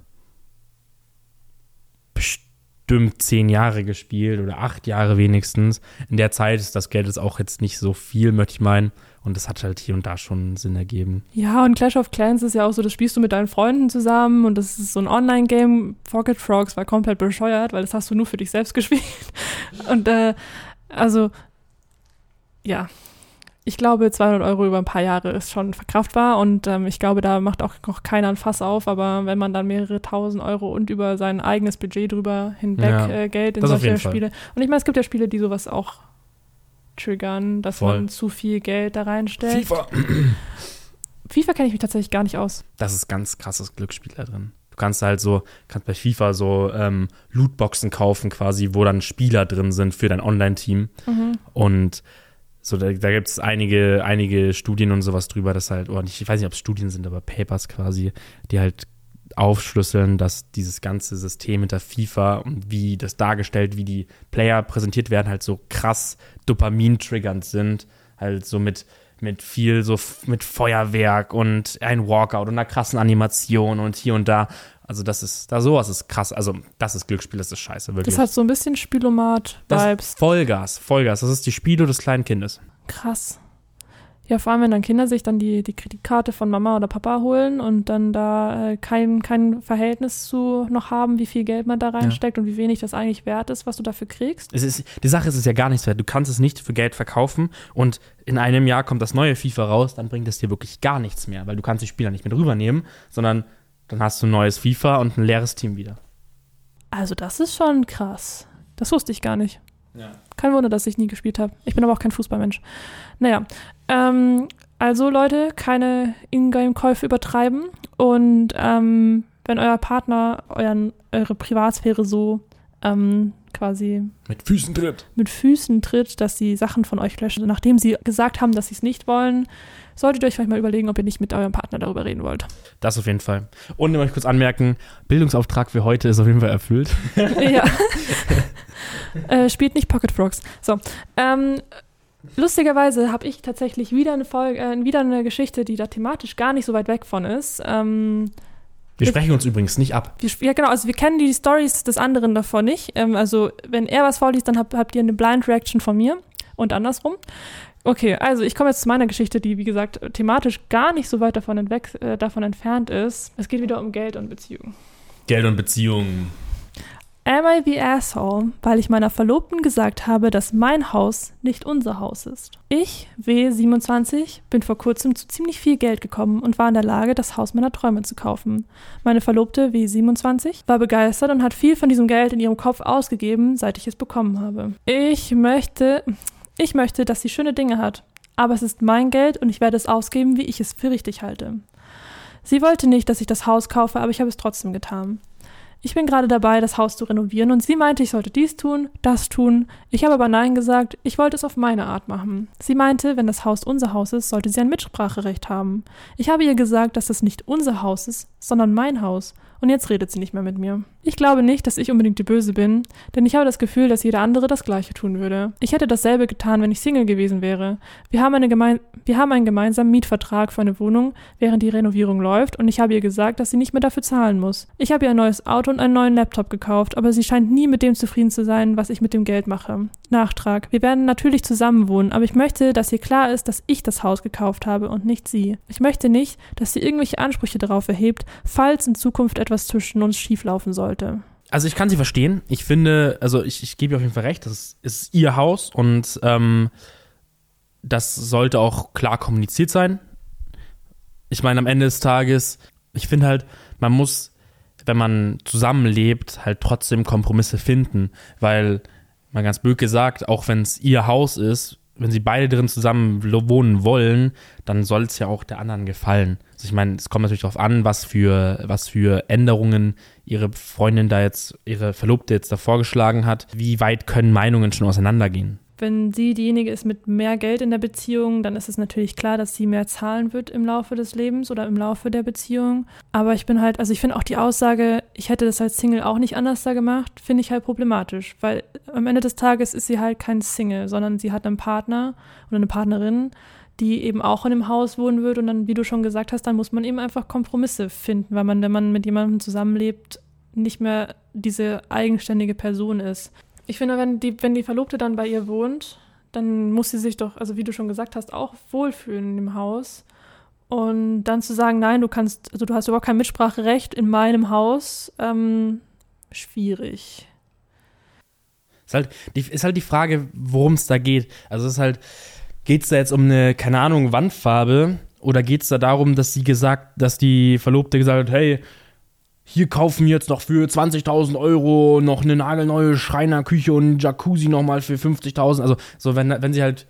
bestimmt zehn Jahre gespielt oder acht Jahre wenigstens. In der Zeit ist das Geld jetzt auch jetzt nicht so viel, möchte ich meinen. Und das hat halt hier und da schon Sinn ergeben. Ja, und Clash of Clans ist ja auch so, das spielst du mit deinen Freunden zusammen und das ist so ein Online-Game. Pocket Frogs war komplett bescheuert, weil das hast du nur für dich selbst (laughs) gespielt. Und äh, also, ja, ich glaube, 200 Euro über ein paar Jahre ist schon verkraftbar und ähm, ich glaube, da macht auch noch keiner ein Fass auf, aber wenn man dann mehrere tausend Euro und über sein eigenes Budget drüber hinweg Ja, äh, Geld in solche jeden Fall. Spiele. Und ich meine, es gibt ja Spiele, die sowas auch triggern, dass Voll. man zu viel Geld da reinstellt. FIFA. (clears throat) FIFA kenne ich mich tatsächlich gar nicht aus. Das ist ganz krasses Glücksspiel da drin. Du kannst halt so, kannst bei FIFA so ähm, Lootboxen kaufen quasi, wo dann Spieler drin sind für dein Online-Team. Mhm. Und so, da, da gibt es einige, einige Studien und sowas drüber, dass halt, oder ich weiß nicht, ob es Studien sind, aber Papers quasi, die halt aufschlüsseln, dass dieses ganze System hinter FIFA und wie das dargestellt, wie die Player präsentiert werden, halt so krass dopamin-triggernd sind. Halt so mit, mit viel, so mit Feuerwerk und ein Walkout und einer krassen Animation und hier und da. Also das ist, da sowas ist krass. Also das ist Glücksspiel, das ist scheiße, wirklich. Das hat so ein bisschen Spielomat-Vibes. Vollgas, Vollgas. Das ist die Spiele des kleinen Kindes. Krass. Ja, vor allem, wenn dann Kinder sich dann die, die Kreditkarte von Mama oder Papa holen und dann da äh, kein, kein Verhältnis zu noch haben, wie viel Geld man da reinsteckt und wie wenig das eigentlich wert ist, was du dafür kriegst. Es ist, die Sache ist, es ist ja gar nichts wert. Du kannst es nicht für Geld verkaufen und in einem Jahr kommt das neue FIFA raus, dann bringt es dir wirklich gar nichts mehr, weil du kannst die Spieler nicht mit rübernehmen, sondern dann hast du ein neues FIFA und ein leeres Team wieder. Also das ist schon krass. Das wusste ich gar nicht. Ja. Kein Wunder, dass ich nie gespielt habe. Ich bin aber auch kein Fußballmensch. Naja, ähm, also Leute, keine Ingame-Käufe übertreiben und ähm, wenn euer Partner euren, eure Privatsphäre so ähm, quasi Mit Füßen tritt. mit Füßen tritt, dass sie Sachen von euch löschen, nachdem sie gesagt haben, dass sie es nicht wollen, solltet ihr euch vielleicht mal überlegen, ob ihr nicht mit eurem Partner darüber reden wollt. Das auf jeden Fall. Und ich möchte kurz anmerken, Bildungsauftrag für heute ist auf jeden Fall erfüllt. (laughs) (laughs) ja. äh, spielt nicht Pocket Frogs. So. Ähm, lustigerweise habe ich tatsächlich wieder eine Folge, äh, wieder eine Geschichte, die da thematisch gar nicht so weit weg von ist. Ähm, Wir sprechen uns übrigens nicht ab. wir, ja, genau, also wir kennen die Stories des anderen davon nicht. Ähm, also, wenn er was vorliest, dann habt, habt ihr eine Blind Reaction von mir und andersrum. Okay, also ich komme jetzt zu meiner Geschichte, die, wie gesagt, thematisch gar nicht so weit davon, entweg, äh, davon entfernt ist. Es geht wieder um Geld und Beziehungen. Geld und Beziehungen. Am I the asshole, weil ich meiner Verlobten gesagt habe, dass mein Haus nicht unser Haus ist? Ich, W27, bin vor kurzem zu ziemlich viel Geld gekommen und war in der Lage, das Haus meiner Träume zu kaufen. Meine Verlobte, W27, war begeistert und hat viel von diesem Geld in ihrem Kopf ausgegeben, seit ich es bekommen habe. Ich möchte, ich möchte, dass sie schöne Dinge hat. Aber es ist mein Geld und ich werde es ausgeben, wie ich es für richtig halte. Sie wollte nicht, dass ich das Haus kaufe, aber ich habe es trotzdem getan. Ich bin gerade dabei, das Haus zu renovieren und sie meinte, ich sollte dies tun, das tun. Ich habe aber Nein gesagt, ich wollte es auf meine Art machen. Sie meinte, wenn das Haus unser Haus ist, sollte sie ein Mitspracherecht haben. Ich habe ihr gesagt, dass es nicht unser Haus ist, sondern mein Haus. Und jetzt redet sie nicht mehr mit mir. Ich glaube nicht, dass ich unbedingt die Böse bin, denn ich habe das Gefühl, dass jeder andere das Gleiche tun würde. Ich hätte dasselbe getan, wenn ich Single gewesen wäre. Wir haben, eine gemein wir haben einen gemeinsamen Mietvertrag für eine Wohnung, während die Renovierung läuft, und ich habe ihr gesagt, dass sie nicht mehr dafür zahlen muss. Ich habe ihr ein neues Auto und einen neuen Laptop gekauft, aber sie scheint nie mit dem zufrieden zu sein, was ich mit dem Geld mache. Nachtrag. Wir werden natürlich zusammen wohnen, aber ich möchte, dass ihr klar ist, dass ich das Haus gekauft habe und nicht sie. Ich möchte nicht, dass sie irgendwelche Ansprüche darauf erhebt, falls in Zukunft etwas zwischen uns schieflaufen sollte. Also ich kann sie verstehen. Ich finde, also ich, ich gebe ihr auf jeden Fall recht, das ist, ist ihr Haus und ähm, das sollte auch klar kommuniziert sein. Ich meine, am Ende des Tages, ich finde halt, man muss, wenn man zusammenlebt, halt trotzdem Kompromisse finden, weil, mal ganz blöd gesagt, auch wenn es ihr Haus ist, wenn sie beide drin zusammen wohnen wollen, dann soll es ja auch der anderen gefallen. Also ich meine, es kommt natürlich darauf an, was für, was für Änderungen ihre Freundin da jetzt, ihre Verlobte jetzt da vorgeschlagen hat. Wie weit können Meinungen schon auseinandergehen? Wenn sie diejenige ist mit mehr Geld in der Beziehung, dann ist es natürlich klar, dass sie mehr zahlen wird im Laufe des Lebens oder im Laufe der Beziehung. Aber ich bin halt, also ich finde auch die Aussage, ich hätte das als Single auch nicht anders da gemacht, finde ich halt problematisch, weil am Ende des Tages ist sie halt kein Single, sondern sie hat einen Partner oder eine Partnerin, die eben auch in dem Haus wohnen wird und dann, wie du schon gesagt hast, dann muss man eben einfach Kompromisse finden, weil man, wenn man mit jemandem zusammenlebt, nicht mehr diese eigenständige Person ist. Ich finde, wenn die, wenn die Verlobte dann bei ihr wohnt, dann muss sie sich doch, also wie du schon gesagt hast, auch wohlfühlen dem Haus. Und dann zu sagen, nein, du kannst, also du hast überhaupt kein Mitspracherecht in meinem Haus, ähm, schwierig. Ist halt, die, ist halt die Frage, worum es da geht. Also es ist halt, geht es da jetzt um eine, keine Ahnung, Wandfarbe oder geht es da darum, dass sie gesagt, dass die Verlobte gesagt hat, hey, hier kaufen wir jetzt noch für 20.000 Euro noch eine nagelneue Schreinerküche und Jacuzzi nochmal für 50.000. Also so, wenn, wenn sie halt,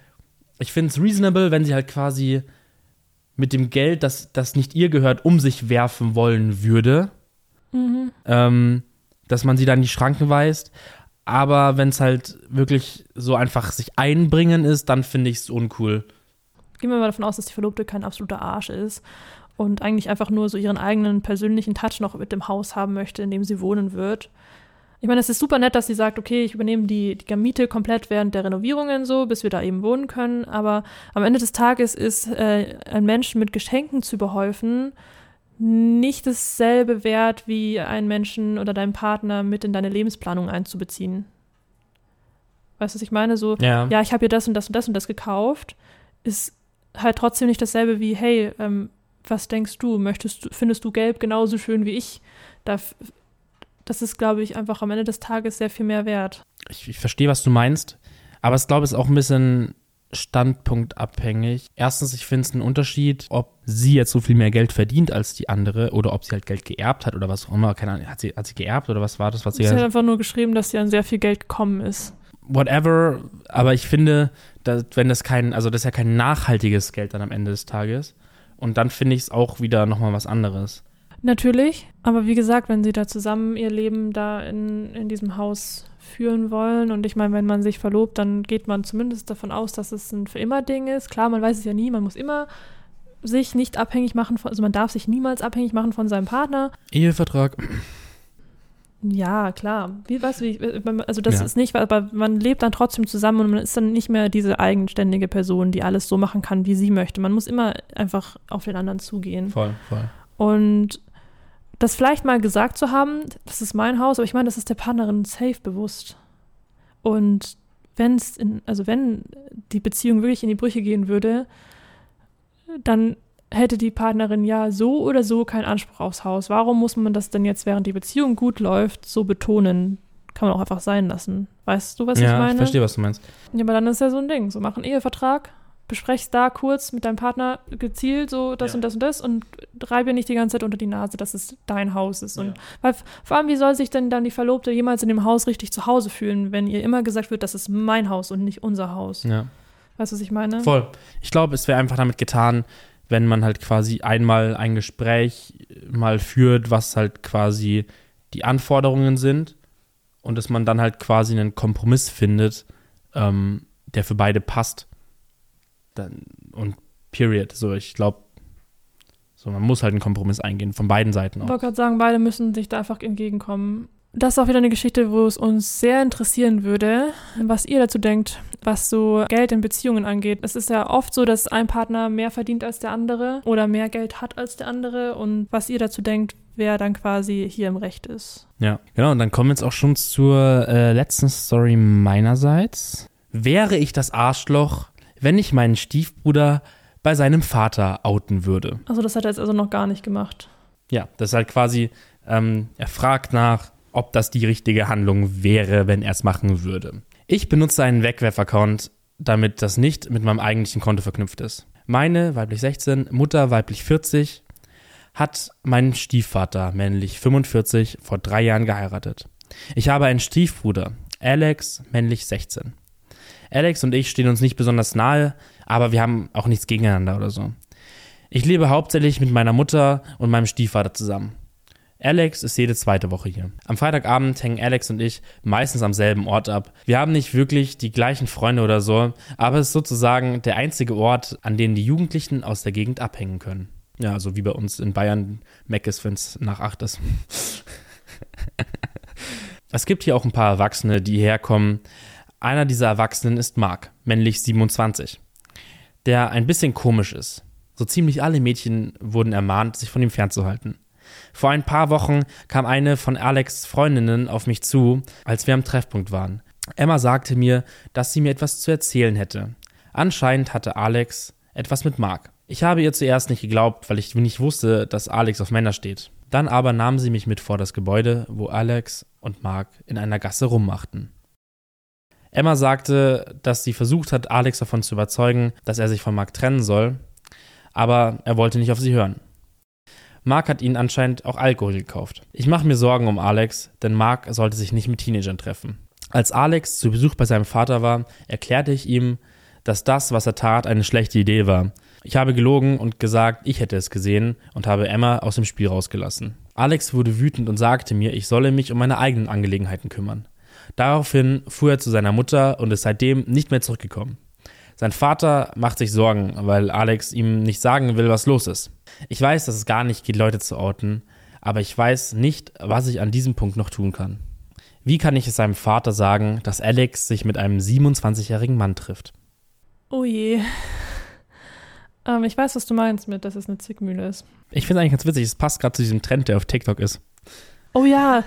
ich finde es reasonable, wenn sie halt quasi mit dem Geld, das, das nicht ihr gehört, um sich werfen wollen würde. Mhm. Ähm, dass man sie dann in die Schranken weist. Aber wenn es halt wirklich so einfach sich einbringen ist, dann finde ich es uncool. Gehen wir mal davon aus, dass die Verlobte kein absoluter Arsch ist und eigentlich einfach nur so ihren eigenen persönlichen Touch noch mit dem Haus haben möchte, in dem sie wohnen wird. Ich meine, es ist super nett, dass sie sagt, okay, ich übernehme die, die Miete komplett während der Renovierungen so, bis wir da eben wohnen können. Aber am Ende des Tages ist äh, ein Menschen mit Geschenken zu überhäufen nicht dasselbe wert, wie einen Menschen oder deinen Partner mit in deine Lebensplanung einzubeziehen. Weißt du, was ich meine? So, ja, ja ich habe hier das und das und das und das gekauft, ist halt trotzdem nicht dasselbe wie, hey, ähm, was denkst du? Möchtest du, findest du Gelb genauso schön wie ich? Da, das ist, glaube ich, einfach am Ende des Tages sehr viel mehr wert. Ich, ich verstehe, was du meinst, aber ich glaube, es ist auch ein bisschen standpunktabhängig. Erstens, ich finde es einen Unterschied, ob sie jetzt so viel mehr Geld verdient als die andere oder ob sie halt Geld geerbt hat oder was auch immer. Keine Ahnung, hat sie, hat sie geerbt oder was war das, was sie. Sie hat einfach nur geschrieben, dass sie an sehr viel Geld gekommen ist. Whatever, aber ich finde, dass, wenn das kein, also das ist ja kein nachhaltiges Geld dann am Ende des Tages. Und dann finde ich es auch wieder nochmal was anderes. Natürlich, aber wie gesagt, wenn sie da zusammen ihr Leben da in, in diesem Haus führen wollen. Und ich meine, wenn man sich verlobt, dann geht man zumindest davon aus, dass es ein für immer Ding ist. Klar, man weiß es ja nie, man muss immer sich nicht abhängig machen von, also man darf sich niemals abhängig machen von seinem Partner. Ehevertrag. Ja, klar. Wie, du, wie, also das ja. ist nicht, aber man lebt dann trotzdem zusammen und man ist dann nicht mehr diese eigenständige Person, die alles so machen kann, wie sie möchte. Man muss immer einfach auf den anderen zugehen. Voll, voll. Und das vielleicht mal gesagt zu haben, das ist mein Haus, aber ich meine, das ist der Partnerin safe bewusst. Und wenn es also wenn die Beziehung wirklich in die Brüche gehen würde, dann hätte die Partnerin ja so oder so keinen Anspruch aufs Haus. Warum muss man das denn jetzt, während die Beziehung gut läuft, so betonen? Kann man auch einfach sein lassen. Weißt du, was ja, ich meine? Ja, ich verstehe, was du meinst. Ja, aber dann ist ja so ein Ding. So, mach einen Ehevertrag, besprechst da kurz mit deinem Partner gezielt so das ja. und das und das und reibe nicht die ganze Zeit unter die Nase, dass es dein Haus ist. Und ja. weil vor allem, wie soll sich denn dann die Verlobte jemals in dem Haus richtig zu Hause fühlen, wenn ihr immer gesagt wird, das ist mein Haus und nicht unser Haus? Ja. Weißt du, was ich meine? Voll. Ich glaube, es wäre einfach damit getan, wenn man halt quasi einmal ein Gespräch mal führt, was halt quasi die Anforderungen sind und dass man dann halt quasi einen Kompromiss findet, ähm, der für beide passt dann, und period. So, ich glaube, so, man muss halt einen Kompromiss eingehen, von beiden Seiten auch. Ich wollte gerade sagen, beide müssen sich da einfach entgegenkommen. Das ist auch wieder eine Geschichte, wo es uns sehr interessieren würde, was ihr dazu denkt, was so Geld in Beziehungen angeht. Es ist ja oft so, dass ein Partner mehr verdient als der andere oder mehr Geld hat als der andere und was ihr dazu denkt, wer dann quasi hier im Recht ist. Ja, genau. Und dann kommen wir jetzt auch schon zur äh, letzten Story meinerseits. Wäre ich das Arschloch, wenn ich meinen Stiefbruder bei seinem Vater outen würde. Also das hat er jetzt also noch gar nicht gemacht. Ja, das ist halt quasi, ähm, er fragt nach, ob das die richtige Handlung wäre, wenn er es machen würde. Ich benutze einen Wegwerf-Account, damit das nicht mit meinem eigentlichen Konto verknüpft ist. Meine, weiblich 16, Mutter, weiblich 40, hat meinen Stiefvater, männlich 45, vor drei Jahren geheiratet. Ich habe einen Stiefbruder, Alex, männlich 16. Alex und ich stehen uns nicht besonders nahe, aber wir haben auch nichts gegeneinander oder so. Ich lebe hauptsächlich mit meiner Mutter und meinem Stiefvater zusammen. Alex ist jede zweite Woche hier. Am Freitagabend hängen Alex und ich meistens am selben Ort ab. Wir haben nicht wirklich die gleichen Freunde oder so, aber es ist sozusagen der einzige Ort, an dem die Jugendlichen aus der Gegend abhängen können. Ja, so wie bei uns in Bayern Mac ist, wenn es nach acht ist. (laughs) es gibt hier auch ein paar Erwachsene, die herkommen, einer dieser Erwachsenen ist Mark, männlich 27, der ein bisschen komisch ist. So ziemlich alle Mädchen wurden ermahnt, sich von ihm fernzuhalten. Vor ein paar Wochen kam eine von Alex Freundinnen auf mich zu, als wir am Treffpunkt waren. Emma sagte mir, dass sie mir etwas zu erzählen hätte. Anscheinend hatte Alex etwas mit Mark. Ich habe ihr zuerst nicht geglaubt, weil ich nicht wusste, dass Alex auf Männer steht. Dann aber nahm sie mich mit vor das Gebäude, wo Alex und Mark in einer Gasse rummachten. Emma sagte, dass sie versucht hat, Alex davon zu überzeugen, dass er sich von Mark trennen soll, aber er wollte nicht auf sie hören. Mark hat ihnen anscheinend auch Alkohol gekauft. Ich mache mir Sorgen um Alex, denn Mark sollte sich nicht mit Teenagern treffen. Als Alex zu Besuch bei seinem Vater war, erklärte ich ihm, dass das, was er tat, eine schlechte Idee war. Ich habe gelogen und gesagt, ich hätte es gesehen und habe Emma aus dem Spiel rausgelassen. Alex wurde wütend und sagte mir, ich solle mich um meine eigenen Angelegenheiten kümmern. Daraufhin fuhr er zu seiner Mutter und ist seitdem nicht mehr zurückgekommen. Sein Vater macht sich Sorgen, weil Alex ihm nicht sagen will, was los ist. Ich weiß, dass es gar nicht geht, Leute zu outen, aber ich weiß nicht, was ich an diesem Punkt noch tun kann. Wie kann ich es seinem Vater sagen, dass Alex sich mit einem 27-jährigen Mann trifft? Oh je. Ähm, ich weiß, was du meinst mit, dass es eine Zickmühle ist. Ich finde es eigentlich ganz witzig, es passt gerade zu diesem Trend, der auf TikTok ist. Oh ja,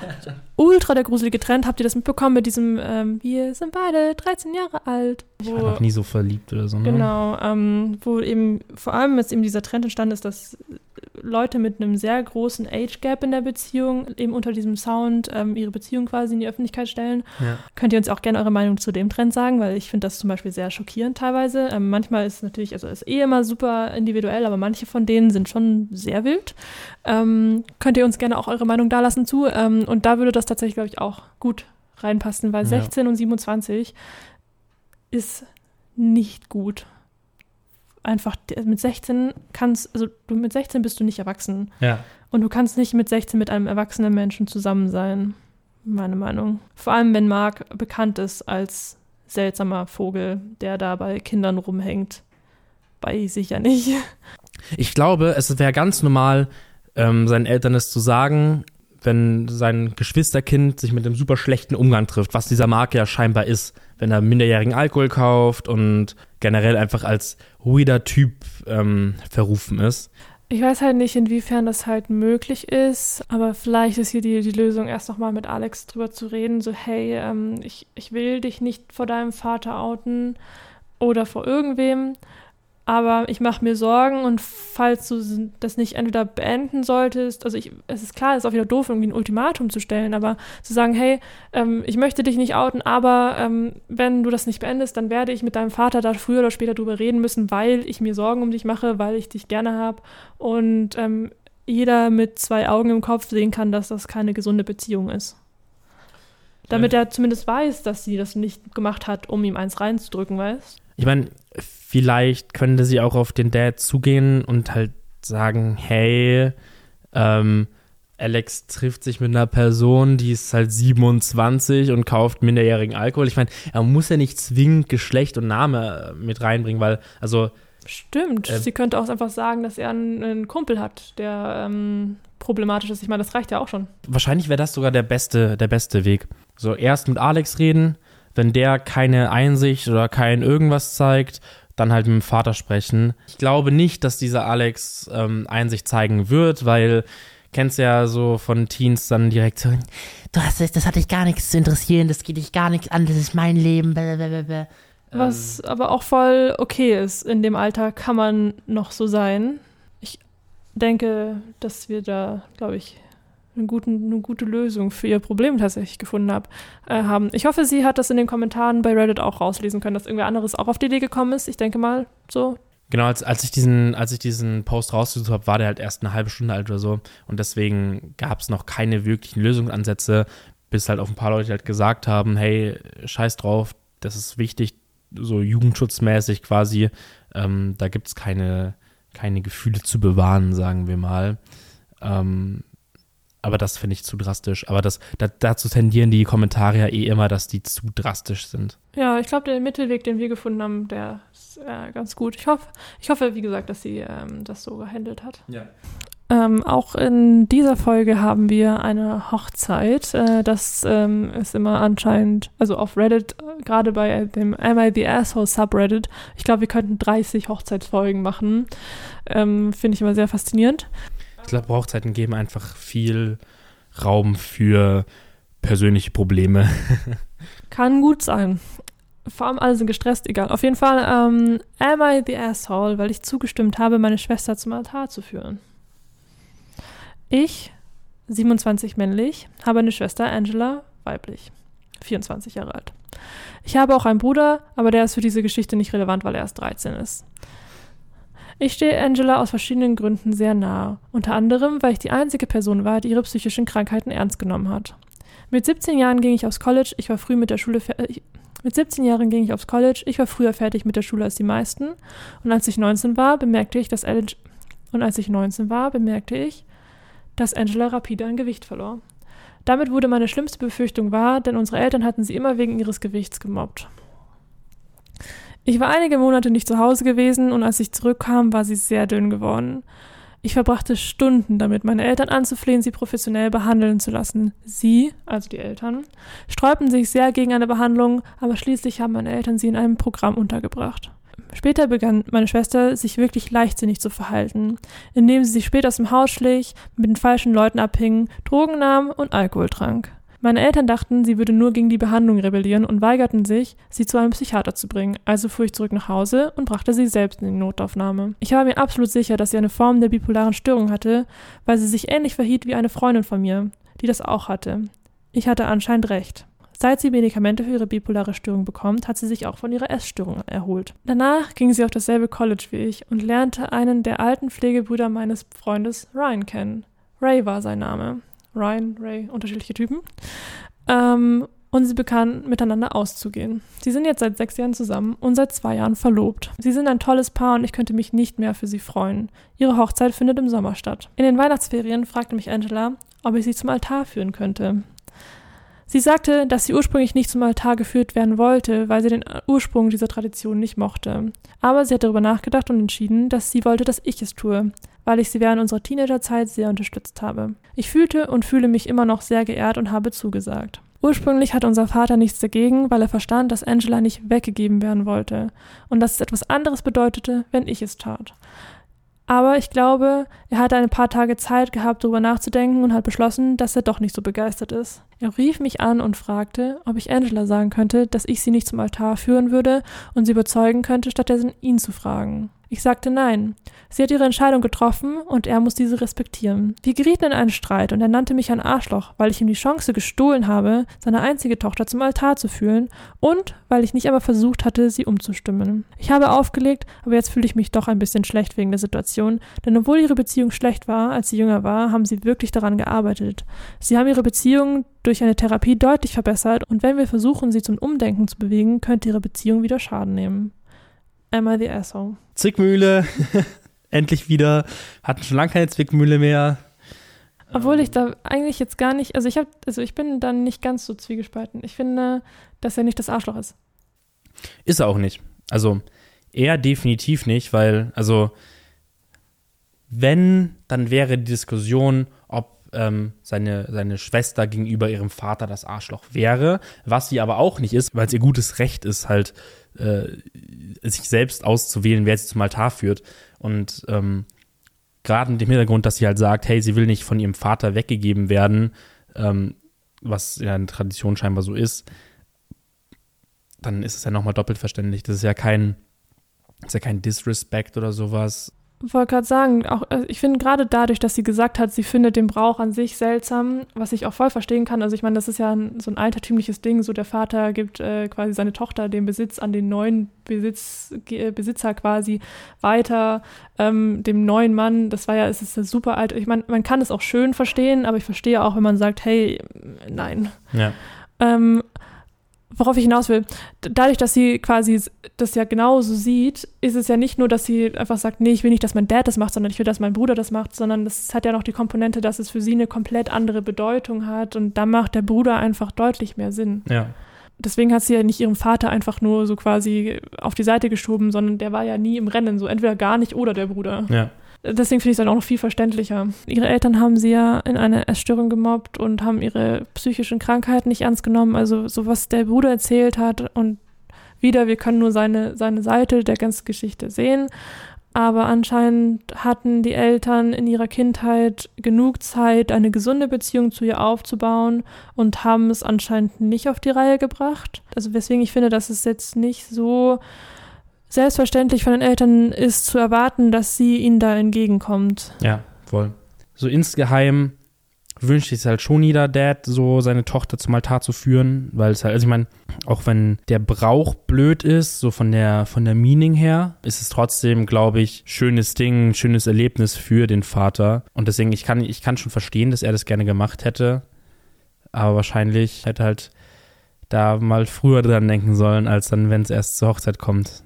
ultra der gruselige Trend. Habt ihr das mitbekommen mit diesem, ähm, wir sind beide 13 Jahre alt? Ich war noch nie so verliebt oder so. Ne? Genau, ähm, wo eben vor allem jetzt eben dieser Trend entstanden ist, dass Leute mit einem sehr großen Age Gap in der Beziehung eben unter diesem Sound ähm, ihre Beziehung quasi in die Öffentlichkeit stellen. Ja. Könnt ihr uns auch gerne eure Meinung zu dem Trend sagen, weil ich finde das zum Beispiel sehr schockierend teilweise. Ähm, manchmal ist es natürlich, also ist eh immer super individuell, aber manche von denen sind schon sehr wild. Ähm, könnt ihr uns gerne auch eure Meinung dalassen zu. Ähm, und da würde das tatsächlich, glaube ich, auch gut reinpassen, weil Ja. 16 und 27 ist nicht gut. Einfach mit 16 kannst, also du mit 16 bist du nicht erwachsen. Ja. Und du kannst nicht mit 16 mit einem erwachsenen Menschen zusammen sein. Meine Meinung. Vor allem, wenn Mark bekannt ist als seltsamer Vogel, der da bei Kindern rumhängt. Ich ja nicht. Ich glaube, es wäre ganz normal, ähm, seinen Eltern es zu sagen, wenn sein Geschwisterkind sich mit einem super schlechten Umgang trifft, was dieser Marke ja scheinbar ist, wenn er minderjährigen Alkohol kauft und generell einfach als weirder Typ ähm, verrufen ist. Ich weiß halt nicht, inwiefern das halt möglich ist, aber vielleicht ist hier die, die Lösung, erst nochmal mit Alex drüber zu reden, so hey, ähm, ich, ich will dich nicht vor deinem Vater outen oder vor irgendwem, aber ich mache mir Sorgen und falls du das nicht entweder beenden solltest, also ich, es ist klar, es ist auch wieder doof, irgendwie ein Ultimatum zu stellen, aber zu sagen, hey, ähm, ich möchte dich nicht outen, aber ähm, wenn du das nicht beendest, dann werde ich mit deinem Vater da früher oder später drüber reden müssen, weil ich mir Sorgen um dich mache, weil ich dich gerne habe und ähm, jeder mit zwei Augen im Kopf sehen kann, dass das keine gesunde Beziehung ist. Damit er zumindest weiß, dass sie das nicht gemacht hat, um ihm eins reinzudrücken, weißt Ich meine, vielleicht könnte sie auch auf den Dad zugehen und halt sagen, hey, ähm, Alex trifft sich mit einer Person, die ist halt 27 und kauft minderjährigen Alkohol. Ich meine, er muss ja nicht zwingend Geschlecht und Name äh, mit reinbringen, weil, also, Stimmt. Äh, sie könnte auch einfach sagen, dass er einen, einen Kumpel hat, der ähm, problematisch ist. Ich meine, das reicht ja auch schon. wahrscheinlich wäre das sogar der beste, der beste Weg. So, erst mit Alex reden, wenn der keine Einsicht oder kein irgendwas zeigt, dann halt mit dem Vater sprechen. Ich glaube nicht, dass dieser Alex ähm, Einsicht zeigen wird, weil kennst ja so von Teens dann direkt so, Du hast es, das hat dich gar nichts zu interessieren, das geht dich gar nichts an, das ist mein Leben. Blablabla. Was aber auch voll okay ist. In dem Alter kann man noch so sein. Ich denke, dass wir da, glaube ich, einen guten, eine gute Lösung für ihr Problem tatsächlich gefunden hab, äh, haben. Ich hoffe, sie hat das in den Kommentaren bei Reddit auch rauslesen können, dass irgendwer anderes auch auf die Idee gekommen ist. Ich denke mal, so. Genau, als, als, ich diesen, als ich diesen Post rausgesucht habe, war der halt erst eine halbe Stunde alt oder so. Und deswegen gab es noch keine wirklichen Lösungsansätze, bis halt auch ein paar Leute halt gesagt haben, hey, scheiß drauf, das ist wichtig, so jugendschutzmäßig quasi. Ähm, da gibt es keine, keine Gefühle zu bewahren, sagen wir mal. Ähm, aber das finde ich zu drastisch. Aber das, da, dazu tendieren die Kommentare ja eh immer, dass die zu drastisch sind. Ja, ich glaube, der Mittelweg, den wir gefunden haben, der ist äh, ganz gut. Ich hoffe, ich hoffe, wie gesagt, dass sie ähm, das so gehandelt hat. Ja. Ähm, auch in dieser Folge haben wir eine Hochzeit. Äh, das ähm, ist immer anscheinend, also auf Reddit, äh, gerade bei dem Am I the Asshole Subreddit, ich glaube, wir könnten 30 Hochzeitsfolgen machen. Ähm, Finde ich immer sehr faszinierend. Ich glaube, Hochzeiten geben einfach viel Raum für persönliche Probleme. (laughs) Kann gut sein. Vor allem alle sind gestresst, egal. Auf jeden Fall, ähm, am I the asshole, weil ich zugestimmt habe, meine Schwester zum Altar zu führen. Ich, 27 männlich, habe eine Schwester, Angela, weiblich, 24 Jahre alt. Ich habe auch einen Bruder, aber der ist für diese Geschichte nicht relevant, weil er erst 13 ist. Ich stehe Angela aus verschiedenen Gründen sehr nahe, unter anderem, weil ich die einzige Person war, die ihre psychischen Krankheiten ernst genommen hat. Mit 17 Jahren ging ich aufs College, ich war früh mit der Schule fertig. Mit 17 Jahren ging ich aufs College, ich war früher fertig mit der Schule als die meisten. Und als ich 19 war, bemerkte ich, dass Angela, und als ich 19 war, bemerkte ich, dass Angela rapide an Gewicht verlor. Damit wurde meine schlimmste Befürchtung wahr, denn unsere Eltern hatten sie immer wegen ihres Gewichts gemobbt. Ich war einige Monate nicht zu Hause gewesen und als ich zurückkam, war sie sehr dünn geworden. Ich verbrachte Stunden damit, meine Eltern anzuflehen, sie professionell behandeln zu lassen. Sie, also die Eltern, sträubten sich sehr gegen eine Behandlung, aber schließlich haben meine Eltern sie in einem Programm untergebracht. Später begann meine Schwester sich wirklich leichtsinnig zu verhalten, indem sie sich spät aus dem Haus schlich, mit den falschen Leuten abhing, Drogen nahm und Alkohol trank. Meine Eltern dachten, sie würde nur gegen die Behandlung rebellieren und weigerten sich, sie zu einem Psychiater zu bringen, also fuhr ich zurück nach Hause und brachte sie selbst in die Notaufnahme. Ich war mir absolut sicher, dass sie eine Form der bipolaren Störung hatte, weil sie sich ähnlich verhielt wie eine Freundin von mir, die das auch hatte. Ich hatte anscheinend recht. Seit sie Medikamente für ihre bipolare Störung bekommt, hat sie sich auch von ihrer Essstörung erholt. Danach ging sie auf dasselbe College wie ich und lernte einen der alten Pflegebrüder meines Freundes Ryan kennen. Ray war sein Name. Ryan, Ray, unterschiedliche Typen. Ähm, und sie begannen miteinander auszugehen. Sie sind jetzt seit sechs Jahren zusammen und seit zwei Jahren verlobt. Sie sind ein tolles Paar und ich könnte mich nicht mehr für sie freuen. Ihre Hochzeit findet im Sommer statt. In den Weihnachtsferien fragte mich Angela, ob ich sie zum Altar führen könnte. Sie sagte, dass sie ursprünglich nicht zum Altar geführt werden wollte, weil sie den Ursprung dieser Tradition nicht mochte. Aber sie hat darüber nachgedacht und entschieden, dass sie wollte, dass ich es tue, weil ich sie während unserer Teenagerzeit sehr unterstützt habe. Ich fühlte und fühle mich immer noch sehr geehrt und habe zugesagt. Ursprünglich hatte unser Vater nichts dagegen, weil er verstand, dass Angela nicht weggegeben werden wollte und dass es etwas anderes bedeutete, wenn ich es tat. Aber ich glaube, er hatte ein paar Tage Zeit gehabt, darüber nachzudenken und hat beschlossen, dass er doch nicht so begeistert ist. Er rief mich an und fragte, ob ich Angela sagen könnte, dass ich sie nicht zum Altar führen würde und sie überzeugen könnte, stattdessen ihn zu fragen. Ich sagte nein. Sie hat ihre Entscheidung getroffen und er muss diese respektieren. Wir gerieten in einen Streit und er nannte mich ein Arschloch, weil ich ihm die Chance gestohlen habe, seine einzige Tochter zum Altar zu fühlen und weil ich nicht einmal versucht hatte, sie umzustimmen. Ich habe aufgelegt, aber jetzt fühle ich mich doch ein bisschen schlecht wegen der Situation, denn obwohl ihre Beziehung schlecht war, als sie jünger war, haben sie wirklich daran gearbeitet. Sie haben ihre Beziehung durch eine Therapie deutlich verbessert und wenn wir versuchen, sie zum Umdenken zu bewegen, könnte ihre Beziehung wieder Schaden nehmen. I the asshole? Zwickmühle, (laughs) endlich wieder. Hatten schon lange keine Zwickmühle mehr. Obwohl ich da eigentlich jetzt gar nicht, also ich habe, also ich bin dann nicht ganz so zwiegespalten. Ich finde, dass er nicht das Arschloch ist. Ist er auch nicht. Also er definitiv nicht, weil, also wenn, dann wäre die Diskussion, ob ähm, seine, seine Schwester gegenüber ihrem Vater das Arschloch wäre, was sie aber auch nicht ist, weil es ihr gutes Recht ist, halt äh, sich selbst auszuwählen, wer sie zum Altar führt. Und ähm, gerade mit dem Hintergrund, dass sie halt sagt, hey, sie will nicht von ihrem Vater weggegeben werden, ähm, was ja eine Tradition scheinbar so ist, dann ist es ja nochmal doppelt verständlich. Das ist ja kein, ist ja kein Disrespect oder sowas wollte gerade sagen, auch äh, ich finde gerade dadurch, dass sie gesagt hat, sie findet den Brauch an sich seltsam, was ich auch voll verstehen kann. Also ich meine, das ist ja ein, so ein altertümliches Ding. So der Vater gibt äh, quasi seine Tochter den Besitz an den neuen Besitz, äh, Besitzer quasi weiter, ähm, dem neuen Mann. Das war ja, es ist ja super alt. Ich meine, man kann es auch schön verstehen, aber ich verstehe auch, wenn man sagt, hey, nein. Ja. Ähm, worauf ich hinaus will, dadurch, dass sie quasi das ja genauso sieht, ist es ja nicht nur, dass sie einfach sagt, nee, ich will nicht, dass mein Dad das macht, sondern ich will, dass mein Bruder das macht, sondern das hat ja noch die Komponente, dass es für sie eine komplett andere Bedeutung hat und da macht der Bruder einfach deutlich mehr Sinn. Ja. Deswegen hat sie ja nicht ihrem Vater einfach nur so quasi auf die Seite geschoben, sondern der war ja nie im Rennen, so entweder gar nicht oder der Bruder. Ja. Deswegen finde ich es dann auch noch viel verständlicher. Ihre Eltern haben sie ja in eine Essstörung gemobbt und haben ihre psychischen Krankheiten nicht ernst genommen. Also so was der Bruder erzählt hat und wieder, wir können nur seine, seine Seite der ganzen Geschichte sehen. aber anscheinend hatten die Eltern in ihrer Kindheit genug Zeit, eine gesunde Beziehung zu ihr aufzubauen und haben es anscheinend nicht auf die Reihe gebracht. Also weswegen ich finde, dass es jetzt nicht so selbstverständlich von den Eltern ist zu erwarten, dass sie ihnen da entgegenkommt. Ja, voll. So insgeheim wünscht sich halt schon jeder Dad, so seine Tochter zum Altar zu führen, weil es halt, also ich meine, auch wenn der Brauch blöd ist, so von der, von der Meaning her, ist es trotzdem, glaube ich, schönes Ding, schönes Erlebnis für den Vater. Und deswegen, ich kann, ich kann schon verstehen, dass er das gerne gemacht hätte, aber wahrscheinlich hätte halt da mal früher dran denken sollen, als dann, wenn es erst zur Hochzeit kommt,